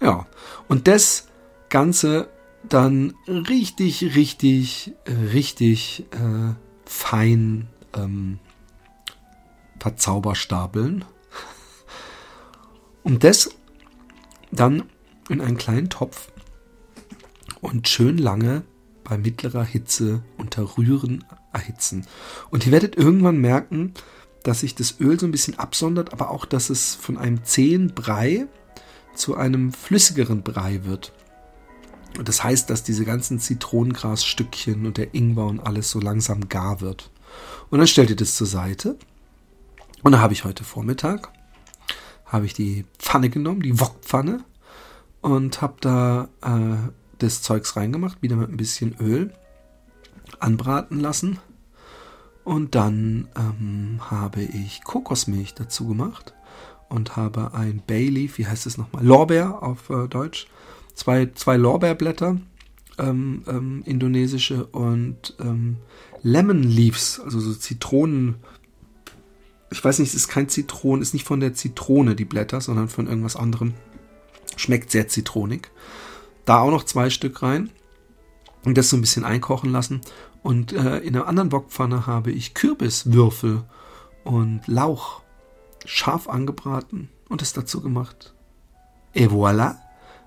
Ja, und das Ganze dann richtig, richtig, richtig äh, fein ähm, verzauberstapeln. Und das dann in einen kleinen Topf und schön lange bei mittlerer Hitze unter Rühren erhitzen. Und ihr werdet irgendwann merken, dass sich das Öl so ein bisschen absondert, aber auch, dass es von einem zähen Brei zu einem flüssigeren Brei wird. Und das heißt, dass diese ganzen Zitronengrasstückchen und der Ingwer und alles so langsam gar wird. Und dann stellt ihr das zur Seite. Und da habe ich heute Vormittag habe ich die Pfanne genommen, die Wokpfanne und habe da äh, des Zeugs reingemacht, wieder mit ein bisschen Öl anbraten lassen. Und dann ähm, habe ich Kokosmilch dazu gemacht und habe ein Bayleaf, wie heißt es nochmal? Lorbeer auf äh, Deutsch. Zwei, zwei Lorbeerblätter, ähm, ähm, indonesische und ähm, Lemon Leaves, also so Zitronen. Ich weiß nicht, es ist kein Zitronen, ist nicht von der Zitrone die Blätter, sondern von irgendwas anderem. Schmeckt sehr zitronig. Da auch noch zwei Stück rein und das so ein bisschen einkochen lassen. Und äh, in einer anderen Wokpfanne habe ich Kürbiswürfel und Lauch scharf angebraten und es dazu gemacht. Et voilà!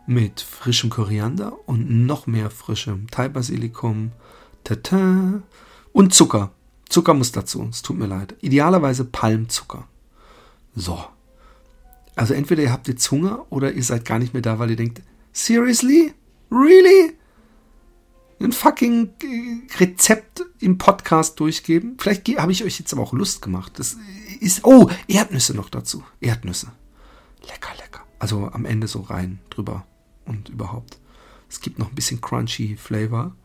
Mit frischem Koriander und noch mehr frischem Thai-Basilikum. Tata! Und Zucker. Zucker muss dazu. Es tut mir leid. Idealerweise Palmzucker. So. Also entweder ihr habt jetzt Hunger oder ihr seid gar nicht mehr da, weil ihr denkt, Seriously? Really? Ein fucking Rezept im Podcast durchgeben? Vielleicht habe ich euch jetzt aber auch Lust gemacht. Das ist. Oh, Erdnüsse noch dazu. Erdnüsse. Lecker, lecker. Also am Ende so rein drüber und überhaupt. Es gibt noch ein bisschen crunchy Flavor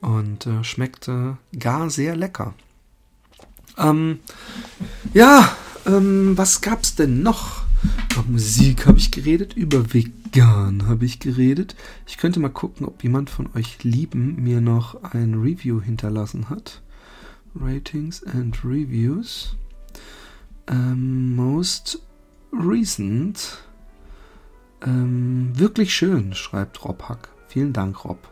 und äh, schmeckt äh, gar sehr lecker. Ähm, ja, ähm, was gab's denn noch? Über Musik habe ich geredet, über vegan habe ich geredet. Ich könnte mal gucken, ob jemand von euch Lieben mir noch ein Review hinterlassen hat. Ratings and Reviews. Ähm, most recent. Ähm, wirklich schön, schreibt Rob Hack. Vielen Dank, Rob.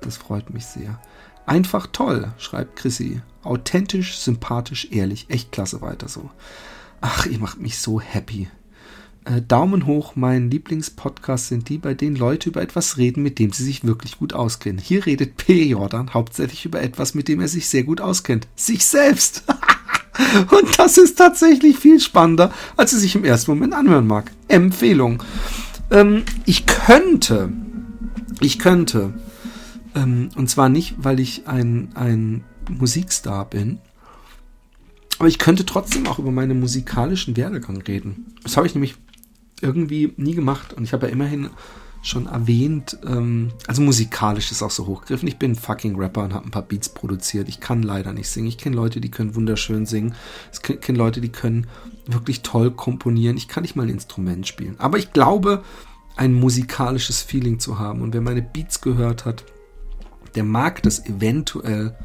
Das freut mich sehr. Einfach toll, schreibt Chrissy. Authentisch, sympathisch, ehrlich. Echt klasse weiter so. Ach, ihr macht mich so happy. Äh, Daumen hoch, mein Lieblingspodcast sind die, bei denen Leute über etwas reden, mit dem sie sich wirklich gut auskennen. Hier redet P. Jordan hauptsächlich über etwas, mit dem er sich sehr gut auskennt. Sich selbst. Und das ist tatsächlich viel spannender, als es sich im ersten Moment anhören mag. Empfehlung. Ähm, ich könnte, ich könnte, ähm, und zwar nicht, weil ich ein, ein Musikstar bin, aber ich könnte trotzdem auch über meinen musikalischen Werdegang reden. Das habe ich nämlich irgendwie nie gemacht. Und ich habe ja immerhin schon erwähnt, ähm, also musikalisch ist auch so hochgegriffen. Ich bin fucking Rapper und habe ein paar Beats produziert. Ich kann leider nicht singen. Ich kenne Leute, die können wunderschön singen. Ich kenne Leute, die können wirklich toll komponieren. Ich kann nicht mal ein Instrument spielen. Aber ich glaube, ein musikalisches Feeling zu haben. Und wer meine Beats gehört hat, der mag das eventuell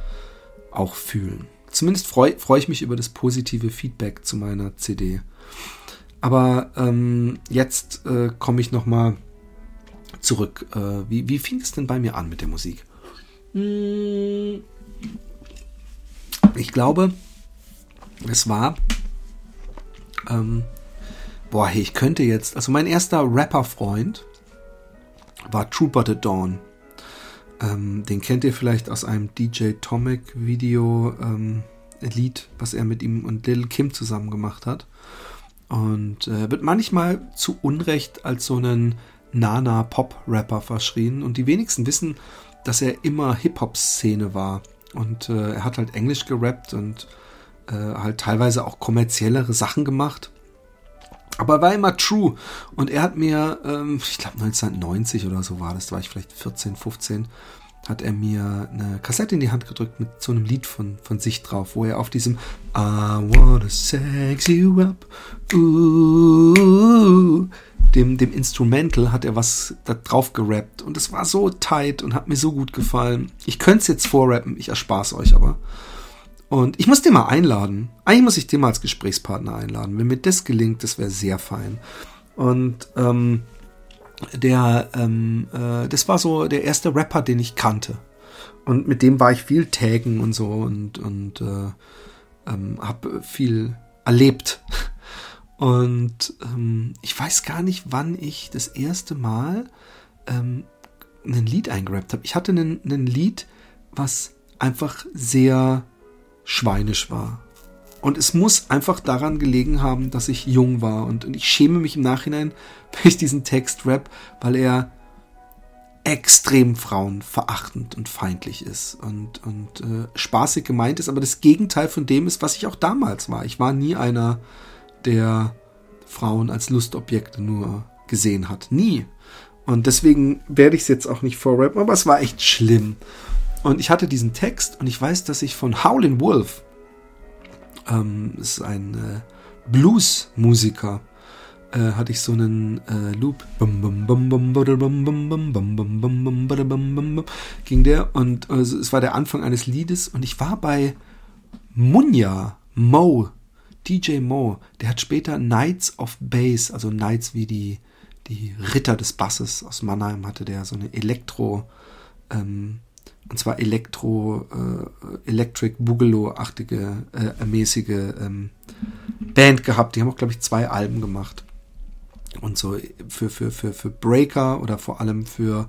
auch fühlen. Zumindest freue freu ich mich über das positive Feedback zu meiner CD. Aber ähm, jetzt äh, komme ich noch mal zurück. Äh, wie, wie fing es denn bei mir an mit der Musik? Hm. Ich glaube, es war. Ähm, boah, hey, ich könnte jetzt. Also mein erster Rapper-Freund war Trooper the Dawn. Ähm, den kennt ihr vielleicht aus einem DJ Tomic Video ähm, was er mit ihm und Lil Kim zusammen gemacht hat. Und äh, wird manchmal zu Unrecht als so einen Nana-Pop-Rapper verschrien. Und die wenigsten wissen, dass er immer Hip-Hop-Szene war. Und äh, er hat halt Englisch gerappt und äh, halt teilweise auch kommerziellere Sachen gemacht. Aber er war immer true. Und er hat mir, ähm, ich glaube 1990 oder so war das, da war ich vielleicht 14, 15, hat er mir eine Kassette in die Hand gedrückt mit so einem Lied von, von sich drauf, wo er auf diesem I wanna sex you up, ooh, dem, dem Instrumental hat er was da drauf gerappt und es war so tight und hat mir so gut gefallen. Ich könnte es jetzt vorrappen, ich erspare es euch aber. Und ich muss den mal einladen. Eigentlich muss ich den mal als Gesprächspartner einladen. Wenn mir das gelingt, das wäre sehr fein. Und ähm, der, ähm, äh, das war so der erste Rapper, den ich kannte. Und mit dem war ich viel taggen und so und, und äh, ähm, habe viel erlebt. Und ähm, ich weiß gar nicht, wann ich das erste Mal ähm, ein Lied eingerappt habe. Ich hatte ein Lied, was einfach sehr schweinisch war. Und es muss einfach daran gelegen haben, dass ich jung war. Und, und ich schäme mich im Nachhinein, wenn ich diesen Text rap, weil er extrem frauenverachtend und feindlich ist und, und äh, spaßig gemeint ist, aber das Gegenteil von dem ist, was ich auch damals war. Ich war nie einer, der Frauen als Lustobjekte nur gesehen hat. Nie. Und deswegen werde ich es jetzt auch nicht vorrappen, aber es war echt schlimm. Und ich hatte diesen Text und ich weiß, dass ich von Howlin' Wolf, ähm, ist ein äh, Blues-Musiker, äh, hatte ich so einen äh, Loop. Ging der und also, es war der Anfang eines Liedes und ich war bei Munja, Mo, DJ Mo, der hat später Knights of Bass, also Knights wie die, die Ritter des Basses aus Mannheim hatte der so eine Elektro, ähm, und zwar Elektro, äh, Electric Boogaloo-artige, äh, mäßige ähm, Band gehabt. Die haben auch, glaube ich, zwei Alben gemacht. Und so für, für, für, für Breaker oder vor allem für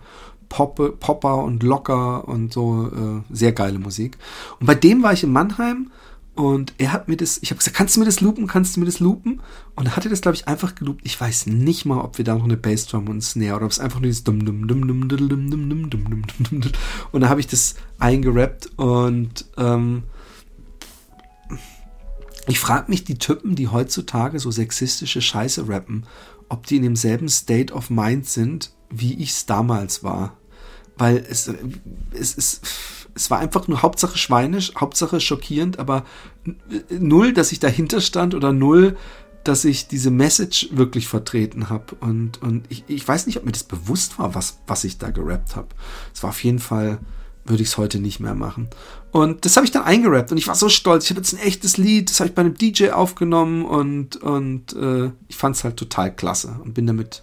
Pop, Popper und Locker und so äh, sehr geile Musik. Und bei dem war ich in Mannheim und er hat mir das, ich habe gesagt, kannst du mir das loopen, kannst du mir das loopen? Und er hatte das, glaube ich, einfach geloopt. Ich weiß nicht mal, ob wir da noch eine Bassdrum und Snare oder ob es einfach nur dieses dum dum dum dum dum dum dum dum dum dum dum Und da habe ich das eingerappt und ähm, ich frage mich die Typen, die heutzutage so sexistische Scheiße rappen, ob die in demselben State of Mind sind, wie ich es damals war. Weil es, es ist es war einfach nur Hauptsache schweinisch, Hauptsache schockierend, aber null, dass ich dahinter stand oder null, dass ich diese Message wirklich vertreten habe. Und, und ich, ich weiß nicht, ob mir das bewusst war, was, was ich da gerappt habe. Es war auf jeden Fall, würde ich es heute nicht mehr machen. Und das habe ich dann eingerappt und ich war so stolz. Ich habe jetzt ein echtes Lied, das habe ich bei einem DJ aufgenommen und, und äh, ich fand es halt total klasse und bin damit,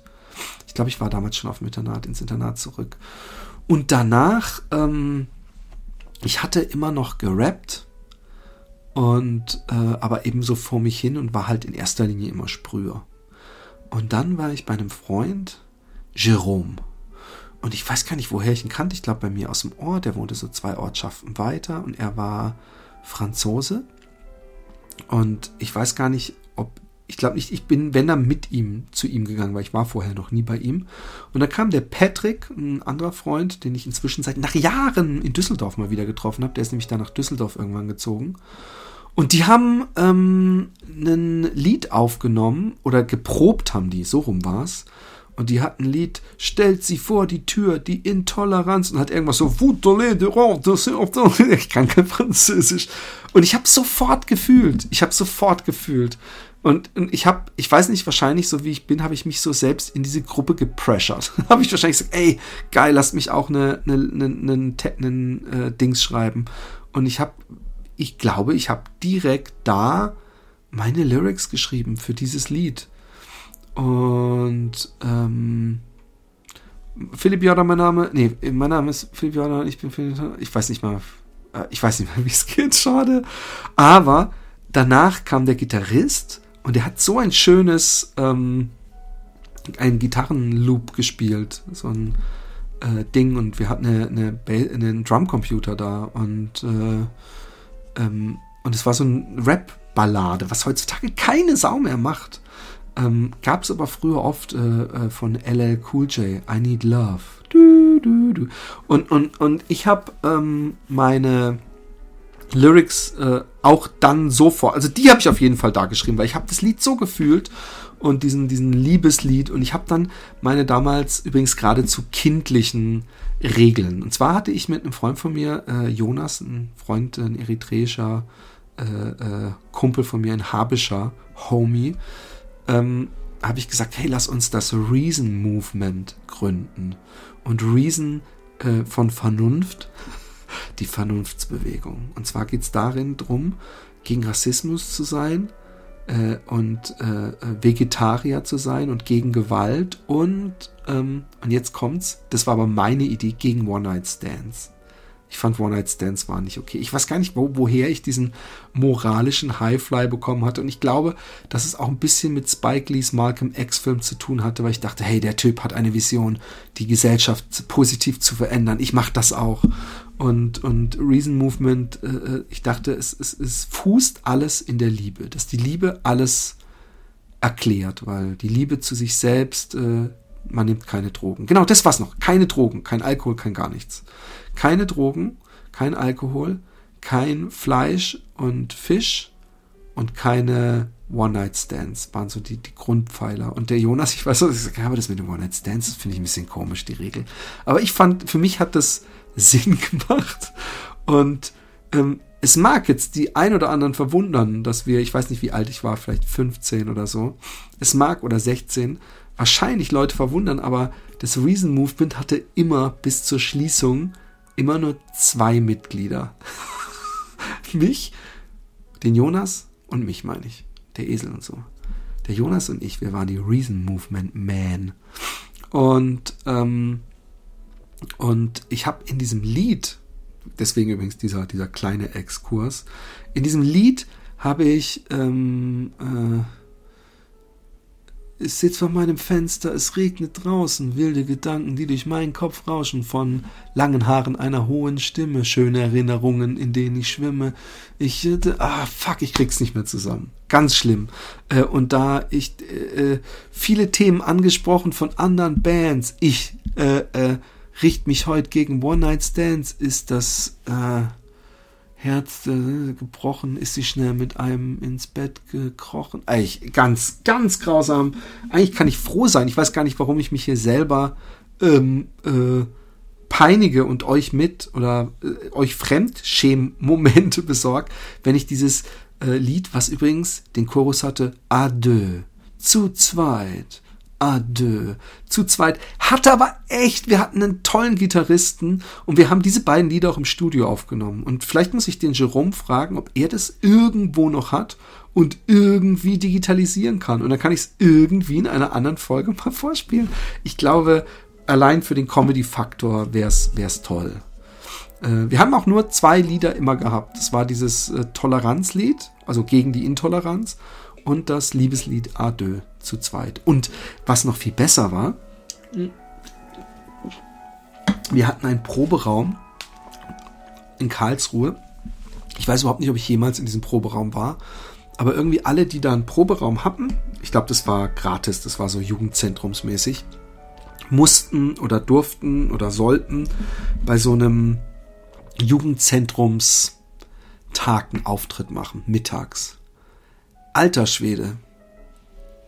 ich glaube, ich war damals schon auf dem Internat, ins Internat zurück. Und danach, ähm, ich hatte immer noch gerappt und äh, aber eben so vor mich hin und war halt in erster Linie immer Sprüher. Und dann war ich bei einem Freund, Jerome. Und ich weiß gar nicht, woher ich ihn kannte. Ich glaube, bei mir aus dem Ort. Der wohnte so zwei Ortschaften weiter und er war Franzose. Und ich weiß gar nicht, ich glaube nicht, ich bin, wenn dann mit ihm zu ihm gegangen, weil ich war vorher noch nie bei ihm. Und da kam der Patrick, ein anderer Freund, den ich inzwischen seit nach Jahren in Düsseldorf mal wieder getroffen habe. Der ist nämlich da nach Düsseldorf irgendwann gezogen. Und die haben ähm, ein Lied aufgenommen oder geprobt haben die, so rum war's. Und die hatten ein Lied, stellt sie vor die Tür, die Intoleranz und hat irgendwas so, ich kann kein Französisch. Und ich habe sofort gefühlt, ich habe sofort gefühlt, und, und ich habe, ich weiß nicht, wahrscheinlich, so wie ich bin, habe ich mich so selbst in diese Gruppe gepressured. habe ich wahrscheinlich gesagt, ey, geil, lass mich auch eine, eine, eine, eine, eine äh, Dings schreiben. Und ich habe, ich glaube, ich habe direkt da meine Lyrics geschrieben für dieses Lied. Und, ähm, Philipp Jordan, mein Name. Nee, mein Name ist Philipp Jordan, ich bin Philipp Ich weiß nicht mal, äh, ich weiß nicht mehr, wie es geht, schade. Aber danach kam der Gitarrist und der hat so ein schönes, ähm, einen Gitarrenloop gespielt. So ein äh, Ding und wir hatten eine, eine einen Drumcomputer da und äh, ähm, und es war so ein Rap-Ballade, was heutzutage keine Sau mehr macht. Ähm, Gab es aber früher oft äh, äh von LL Cool J, I Need Love. Du, du, du. Und, und, und ich habe ähm, meine Lyrics äh, auch dann so vor. Also die habe ich auf jeden Fall da geschrieben, weil ich habe das Lied so gefühlt und diesen, diesen Liebeslied. Und ich habe dann meine damals übrigens geradezu kindlichen Regeln. Und zwar hatte ich mit einem Freund von mir, äh, Jonas, ein Freund, ein eritreischer äh, äh, Kumpel von mir, ein habischer Homie, ähm, habe ich gesagt, hey, lass uns das Reason Movement gründen. Und Reason äh, von Vernunft, die Vernunftsbewegung. Und zwar geht es darin darum, gegen Rassismus zu sein, äh, und äh, Vegetarier zu sein und gegen Gewalt und, ähm, und jetzt kommt's, das war aber meine Idee, gegen One-Night-Stands. Ich fand One-Night-Stands war nicht okay. Ich weiß gar nicht, wo, woher ich diesen moralischen Highfly bekommen hatte. Und ich glaube, dass es auch ein bisschen mit Spike Lees Malcolm X-Film zu tun hatte, weil ich dachte, hey, der Typ hat eine Vision, die Gesellschaft positiv zu verändern. Ich mache das auch und, und Reason Movement, äh, äh, ich dachte, es, es, es fußt alles in der Liebe, dass die Liebe alles erklärt, weil die Liebe zu sich selbst, äh, man nimmt keine Drogen. Genau, das war's noch. Keine Drogen, kein Alkohol, kein gar nichts. Keine Drogen, kein Alkohol, kein Fleisch und Fisch und keine One-Night-Stands waren so die, die Grundpfeiler. Und der Jonas, ich weiß so, ich sag, ja, aber das mit den One-Night-Stands, das finde ich ein bisschen komisch, die Regel. Aber ich fand, für mich hat das Sinn gemacht. Und ähm, es mag jetzt die ein oder anderen verwundern, dass wir, ich weiß nicht, wie alt ich war, vielleicht 15 oder so. Es mag oder 16 wahrscheinlich Leute verwundern, aber das Reason Movement hatte immer bis zur Schließung immer nur zwei Mitglieder. mich, den Jonas und mich meine ich. Der Esel und so. Der Jonas und ich, wir waren die Reason Movement Man. Und ähm, und ich habe in diesem Lied, deswegen übrigens dieser, dieser kleine Exkurs, in diesem Lied habe ich, ähm, äh, ich sitze vor meinem Fenster, es regnet draußen, wilde Gedanken, die durch meinen Kopf rauschen, von langen Haaren einer hohen Stimme, schöne Erinnerungen, in denen ich schwimme. Ich, äh, ah, fuck, ich krieg's nicht mehr zusammen. Ganz schlimm. Äh, und da ich äh, äh viele Themen angesprochen von anderen Bands, ich, äh, äh, richt mich heute gegen One-Night-Stands, ist das äh, Herz äh, gebrochen, ist sie schnell mit einem ins Bett gekrochen. Eigentlich ganz, ganz grausam. Eigentlich kann ich froh sein. Ich weiß gar nicht, warum ich mich hier selber ähm, äh, peinige und euch mit oder äh, euch Fremdschämen-Momente wenn ich dieses äh, Lied, was übrigens den Chorus hatte, à deux, zu zweit, à deux. Zu zweit. Hatte aber echt, wir hatten einen tollen Gitarristen und wir haben diese beiden Lieder auch im Studio aufgenommen. Und vielleicht muss ich den Jerome fragen, ob er das irgendwo noch hat und irgendwie digitalisieren kann. Und dann kann ich es irgendwie in einer anderen Folge mal vorspielen. Ich glaube, allein für den Comedy-Faktor wäre es toll. Äh, wir haben auch nur zwei Lieder immer gehabt. Das war dieses äh, Toleranzlied, also gegen die Intoleranz und das Liebeslied A deux zu zweit. Und was noch viel besser war, wir hatten einen Proberaum in Karlsruhe. Ich weiß überhaupt nicht, ob ich jemals in diesem Proberaum war, aber irgendwie alle, die da einen Proberaum hatten, ich glaube, das war gratis, das war so Jugendzentrumsmäßig, mussten oder durften oder sollten bei so einem Jugendzentrumstag einen Auftritt machen, mittags. Alter Schwede.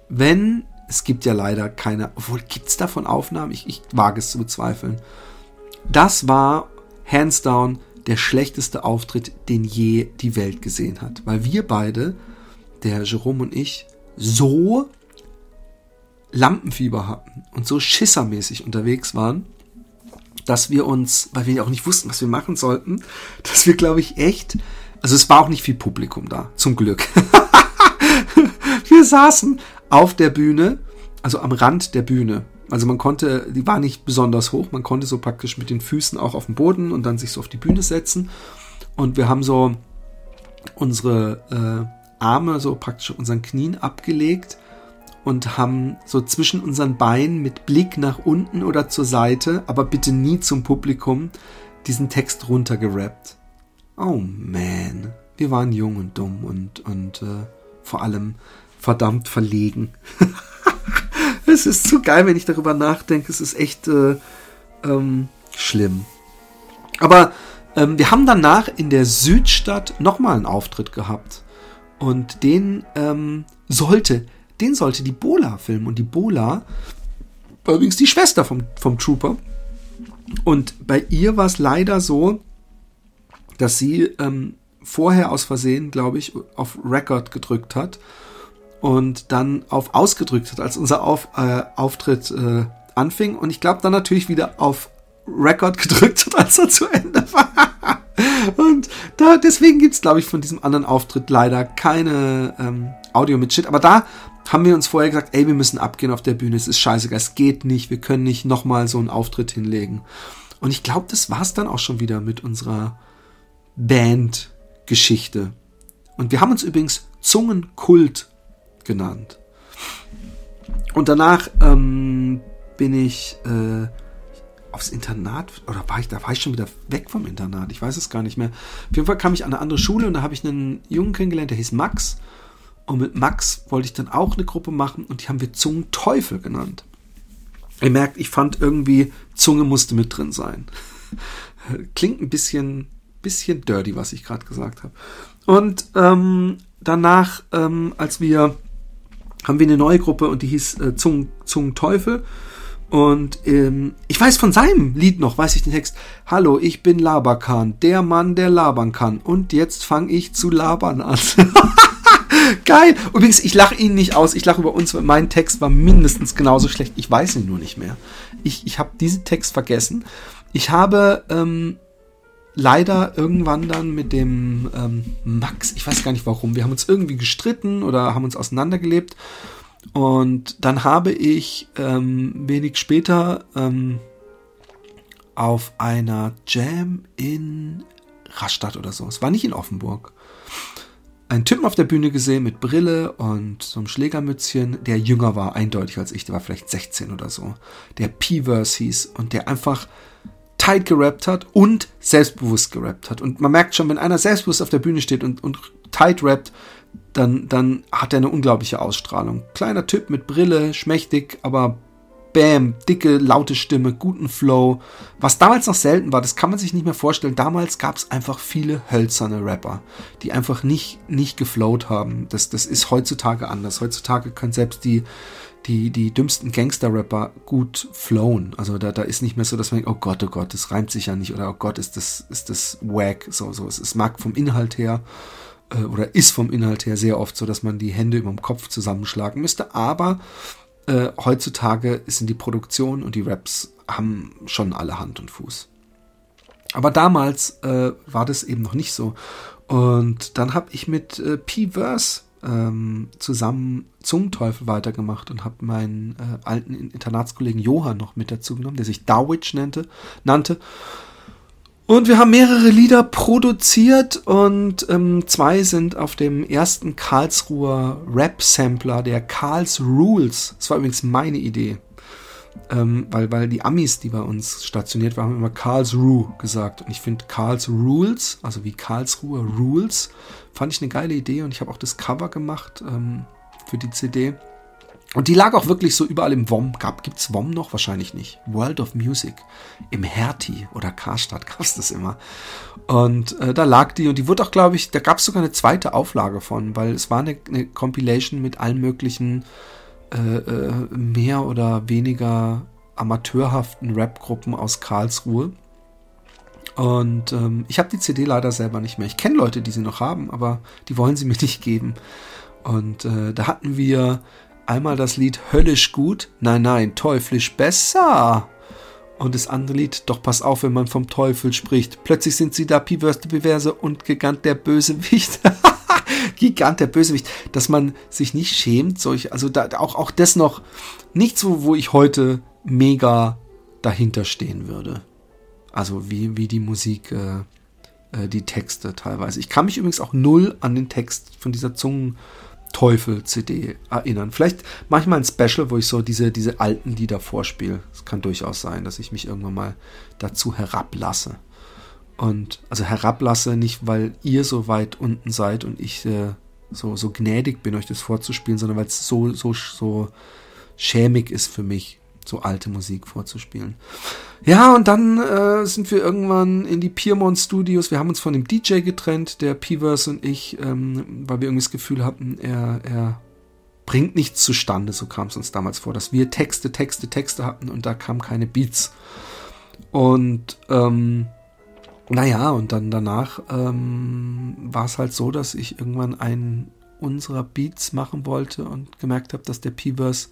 Wenn, es gibt ja leider keine, obwohl gibt es davon Aufnahmen? Ich, ich wage es zu bezweifeln. Das war hands down der schlechteste Auftritt, den je die Welt gesehen hat. Weil wir beide, der Jerome und ich, so Lampenfieber hatten und so schissermäßig unterwegs waren, dass wir uns, weil wir ja auch nicht wussten, was wir machen sollten, dass wir, glaube ich, echt, also es war auch nicht viel Publikum da, zum Glück. saßen auf der Bühne, also am Rand der Bühne. Also man konnte, die war nicht besonders hoch, man konnte so praktisch mit den Füßen auch auf den Boden und dann sich so auf die Bühne setzen. Und wir haben so unsere äh, Arme so praktisch unseren Knien abgelegt und haben so zwischen unseren Beinen mit Blick nach unten oder zur Seite, aber bitte nie zum Publikum, diesen Text runtergerappt. Oh man, wir waren jung und dumm und, und äh, vor allem verdammt verlegen. es ist zu geil, wenn ich darüber nachdenke. Es ist echt äh, ähm, schlimm. Aber ähm, wir haben danach in der Südstadt nochmal einen Auftritt gehabt. Und den ähm, sollte, den sollte die Bola filmen. Und die Bola war übrigens die Schwester vom, vom Trooper. Und bei ihr war es leider so, dass sie ähm, vorher aus Versehen, glaube ich, auf Record gedrückt hat und dann auf ausgedrückt hat, als unser auf, äh, Auftritt äh, anfing. Und ich glaube dann natürlich wieder auf Record gedrückt hat, als er zu Ende war. und da, deswegen gibt's glaube ich, von diesem anderen Auftritt leider keine ähm, Audio mit Shit. Aber da haben wir uns vorher gesagt, ey, wir müssen abgehen auf der Bühne. Es ist scheißegal, es geht nicht. Wir können nicht nochmal so einen Auftritt hinlegen. Und ich glaube, das war's dann auch schon wieder mit unserer Band-Geschichte. Und wir haben uns übrigens Zungenkult genannt. Und danach ähm, bin ich äh, aufs Internat, oder war ich, da war ich schon wieder weg vom Internat, ich weiß es gar nicht mehr. Auf jeden Fall kam ich an eine andere Schule und da habe ich einen Jungen kennengelernt, der hieß Max. Und mit Max wollte ich dann auch eine Gruppe machen und die haben wir Zungenteufel genannt. Ihr merkt, ich fand irgendwie, Zunge musste mit drin sein. Klingt ein bisschen, bisschen dirty, was ich gerade gesagt habe. Und ähm, danach, ähm, als wir, haben wir eine neue Gruppe und die hieß äh, Zungen, Zungenteufel. Und ähm, ich weiß von seinem Lied noch, weiß ich den Text. Hallo, ich bin Laberkan, der Mann, der labern kann. Und jetzt fange ich zu labern an. Geil. Übrigens, ich lache ihn nicht aus. Ich lache über uns, mein Text war mindestens genauso schlecht. Ich weiß ihn nur nicht mehr. Ich, ich habe diesen Text vergessen. Ich habe ähm, leider irgendwann dann mit dem ähm, Max, ich weiß gar nicht warum, wir haben uns irgendwie gestritten oder haben uns auseinandergelebt. Und dann habe ich ähm, wenig später ähm, auf einer Jam in Rastatt oder so, es war nicht in Offenburg, einen Typen auf der Bühne gesehen mit Brille und so einem Schlägermützchen, der jünger war, eindeutig als ich, der war vielleicht 16 oder so, der P-Verse hieß und der einfach tight gerappt hat und selbstbewusst gerappt hat. Und man merkt schon, wenn einer selbstbewusst auf der Bühne steht und, und tight rappt, dann, dann hat er eine unglaubliche Ausstrahlung. Kleiner Typ mit Brille, schmächtig, aber bam, dicke, laute Stimme, guten Flow. Was damals noch selten war, das kann man sich nicht mehr vorstellen. Damals gab es einfach viele hölzerne Rapper, die einfach nicht, nicht geflowt haben. Das, das ist heutzutage anders. Heutzutage können selbst die, die, die dümmsten Gangster-Rapper gut flowen. Also da, da ist nicht mehr so, dass man denkt, oh Gott, oh Gott, das reimt sich ja nicht oder oh Gott, ist das, ist das wack. So, so, es, es mag vom Inhalt her äh, oder ist vom Inhalt her sehr oft so, dass man die Hände über dem Kopf zusammenschlagen müsste. Aber äh, heutzutage sind die Produktionen und die Raps haben schon alle Hand und Fuß. Aber damals äh, war das eben noch nicht so. Und dann habe ich mit äh, P-Verse ähm, zusammen Zungenteufel weitergemacht und habe meinen äh, alten Internatskollegen Johann noch mit dazu genommen, der sich Darwich nannte. nannte. Und wir haben mehrere Lieder produziert und ähm, zwei sind auf dem ersten Karlsruher Rap-Sampler, der Karls Rules. Das war übrigens meine Idee. Ähm, weil, weil die Amis, die bei uns stationiert waren, haben immer Karlsruhe gesagt. Und ich finde Karls Rules, also wie Karlsruhe Rules, fand ich eine geile Idee und ich habe auch das Cover gemacht ähm, für die CD. Und die lag auch wirklich so überall im WOM. Gab, gibt's WOM noch? Wahrscheinlich nicht. World of Music. Im Hertie oder Karstadt gab's das immer. Und äh, da lag die und die wurde auch, glaube ich, da gab's sogar eine zweite Auflage von, weil es war eine, eine Compilation mit allen möglichen äh, äh, mehr oder weniger amateurhaften Rap-Gruppen aus Karlsruhe. Und ähm, ich habe die CD leider selber nicht mehr. Ich kenne Leute, die sie noch haben, aber die wollen sie mir nicht geben. Und äh, da hatten wir Einmal das Lied Höllisch gut, nein, nein, teuflisch besser. Und das andere Lied, doch pass auf, wenn man vom Teufel spricht. Plötzlich sind sie da, Piwörste Beverse und Gigant der Bösewicht. Gigant der Bösewicht. Dass man sich nicht schämt, solch, also da, auch, auch das noch, nichts, wo, wo ich heute mega dahinter stehen würde. Also wie, wie die Musik, äh, äh, die Texte teilweise. Ich kann mich übrigens auch null an den Text von dieser Zungenteufel-CD erinnern. Vielleicht manchmal ein Special, wo ich so diese, diese alten Lieder vorspiele. Es kann durchaus sein, dass ich mich irgendwann mal dazu herablasse. Und also herablasse nicht, weil ihr so weit unten seid und ich äh, so, so gnädig bin, euch das vorzuspielen, sondern weil es so, so, so schämig ist für mich, so alte Musik vorzuspielen. Ja, und dann äh, sind wir irgendwann in die Piermont Studios. Wir haben uns von dem DJ getrennt, der Peavers und ich, ähm, weil wir irgendwie das Gefühl hatten, er, er bringt nichts zustande. So kam es uns damals vor, dass wir Texte, Texte, Texte hatten und da kamen keine Beats. Und ähm, naja, und dann danach ähm, war es halt so, dass ich irgendwann einen unserer Beats machen wollte und gemerkt habe, dass der P-Verse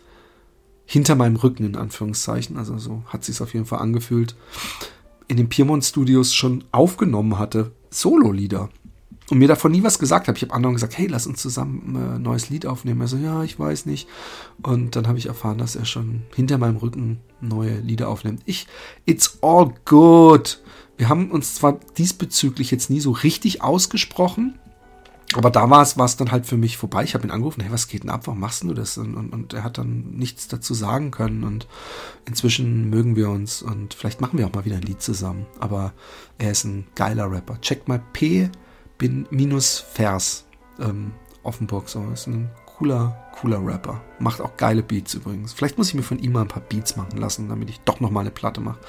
hinter meinem Rücken, in Anführungszeichen, also so hat sich auf jeden Fall angefühlt, in den Piemont Studios schon aufgenommen hatte, Solo-Lieder. Und mir davon nie was gesagt habe. Ich habe anderen gesagt, hey, lass uns zusammen ein äh, neues Lied aufnehmen. Er so, ja, ich weiß nicht. Und dann habe ich erfahren, dass er schon hinter meinem Rücken neue Lieder aufnimmt. Ich, it's all good. Wir haben uns zwar diesbezüglich jetzt nie so richtig ausgesprochen, aber da war es, dann halt für mich vorbei. Ich habe ihn angerufen, hey, was geht denn ab? Warum machst du das? Und, und, und, er hat dann nichts dazu sagen können. Und inzwischen mögen wir uns und vielleicht machen wir auch mal wieder ein Lied zusammen. Aber er ist ein geiler Rapper. Check mal P minus Vers ähm, Offenburg. So, ist ein cooler, cooler Rapper. Macht auch geile Beats übrigens. Vielleicht muss ich mir von ihm mal ein paar Beats machen lassen, damit ich doch noch mal eine Platte mache.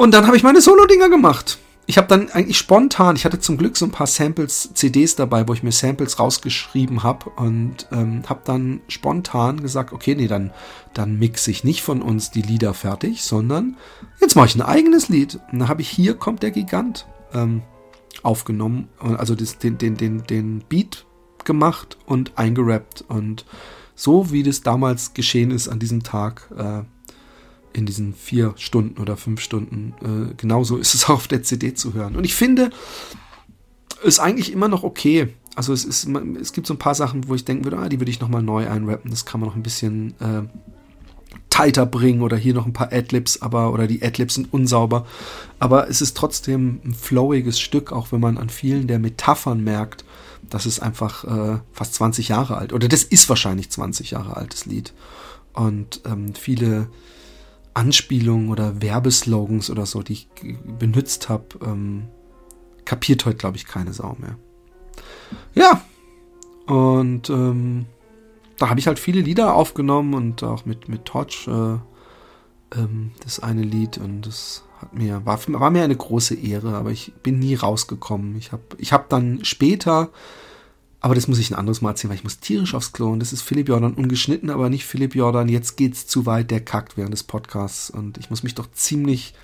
Und dann habe ich meine Solo-Dinger gemacht. Ich habe dann eigentlich spontan, ich hatte zum Glück so ein paar Samples, CDs dabei, wo ich mir Samples rausgeschrieben habe und ähm, habe dann spontan gesagt, okay, nee, dann, dann mixe ich nicht von uns die Lieder fertig, sondern jetzt mache ich ein eigenes Lied. Und dann habe ich Hier kommt der Gigant ähm, aufgenommen, also das, den, den, den, den Beat gemacht und eingerappt. Und so wie das damals geschehen ist an diesem Tag, äh, in diesen vier Stunden oder fünf Stunden. Äh, genauso ist es auch auf der CD zu hören. Und ich finde, ist eigentlich immer noch okay. Also es, ist, es gibt so ein paar Sachen, wo ich denken würde, ah, die würde ich nochmal neu einrappen. Das kann man noch ein bisschen äh, tighter bringen oder hier noch ein paar Adlibs, aber oder die Adlibs sind unsauber. Aber es ist trotzdem ein flowiges Stück, auch wenn man an vielen der Metaphern merkt, das ist einfach äh, fast 20 Jahre alt. Oder das ist wahrscheinlich 20 Jahre altes Lied. Und ähm, viele Anspielungen oder Werbeslogans oder so, die ich benutzt habe, ähm, kapiert heute, glaube ich, keine Sau mehr. Ja, und ähm, da habe ich halt viele Lieder aufgenommen und auch mit, mit Torch äh, ähm, das eine Lied und das hat mir, war, war mir eine große Ehre, aber ich bin nie rausgekommen. Ich habe ich hab dann später aber das muss ich ein anderes Mal erzählen, weil ich muss tierisch aufs Klo und das ist Philipp Jordan ungeschnitten, aber nicht Philipp Jordan. Jetzt geht's zu weit, der kackt während des Podcasts und ich muss mich doch ziemlich.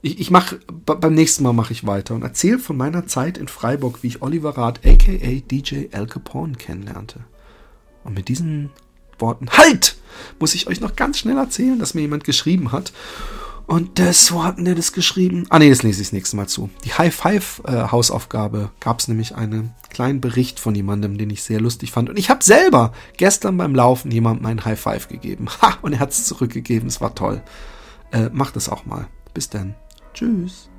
Ich, ich mache beim nächsten Mal mache ich weiter und erzähle von meiner Zeit in Freiburg, wie ich Oliver Rath, aka DJ Al Capone, kennenlernte. Und mit diesen Worten Halt! muss ich euch noch ganz schnell erzählen, dass mir jemand geschrieben hat. Und das, wo hatten der das geschrieben? Ah nee, das lese ich das nächste Mal zu. Die High Five äh, Hausaufgabe gab es nämlich einen kleinen Bericht von jemandem, den ich sehr lustig fand. Und ich habe selber gestern beim Laufen jemandem einen High Five gegeben. Ha! Und er hat es zurückgegeben. Es war toll. Äh, macht es auch mal. Bis dann. Tschüss.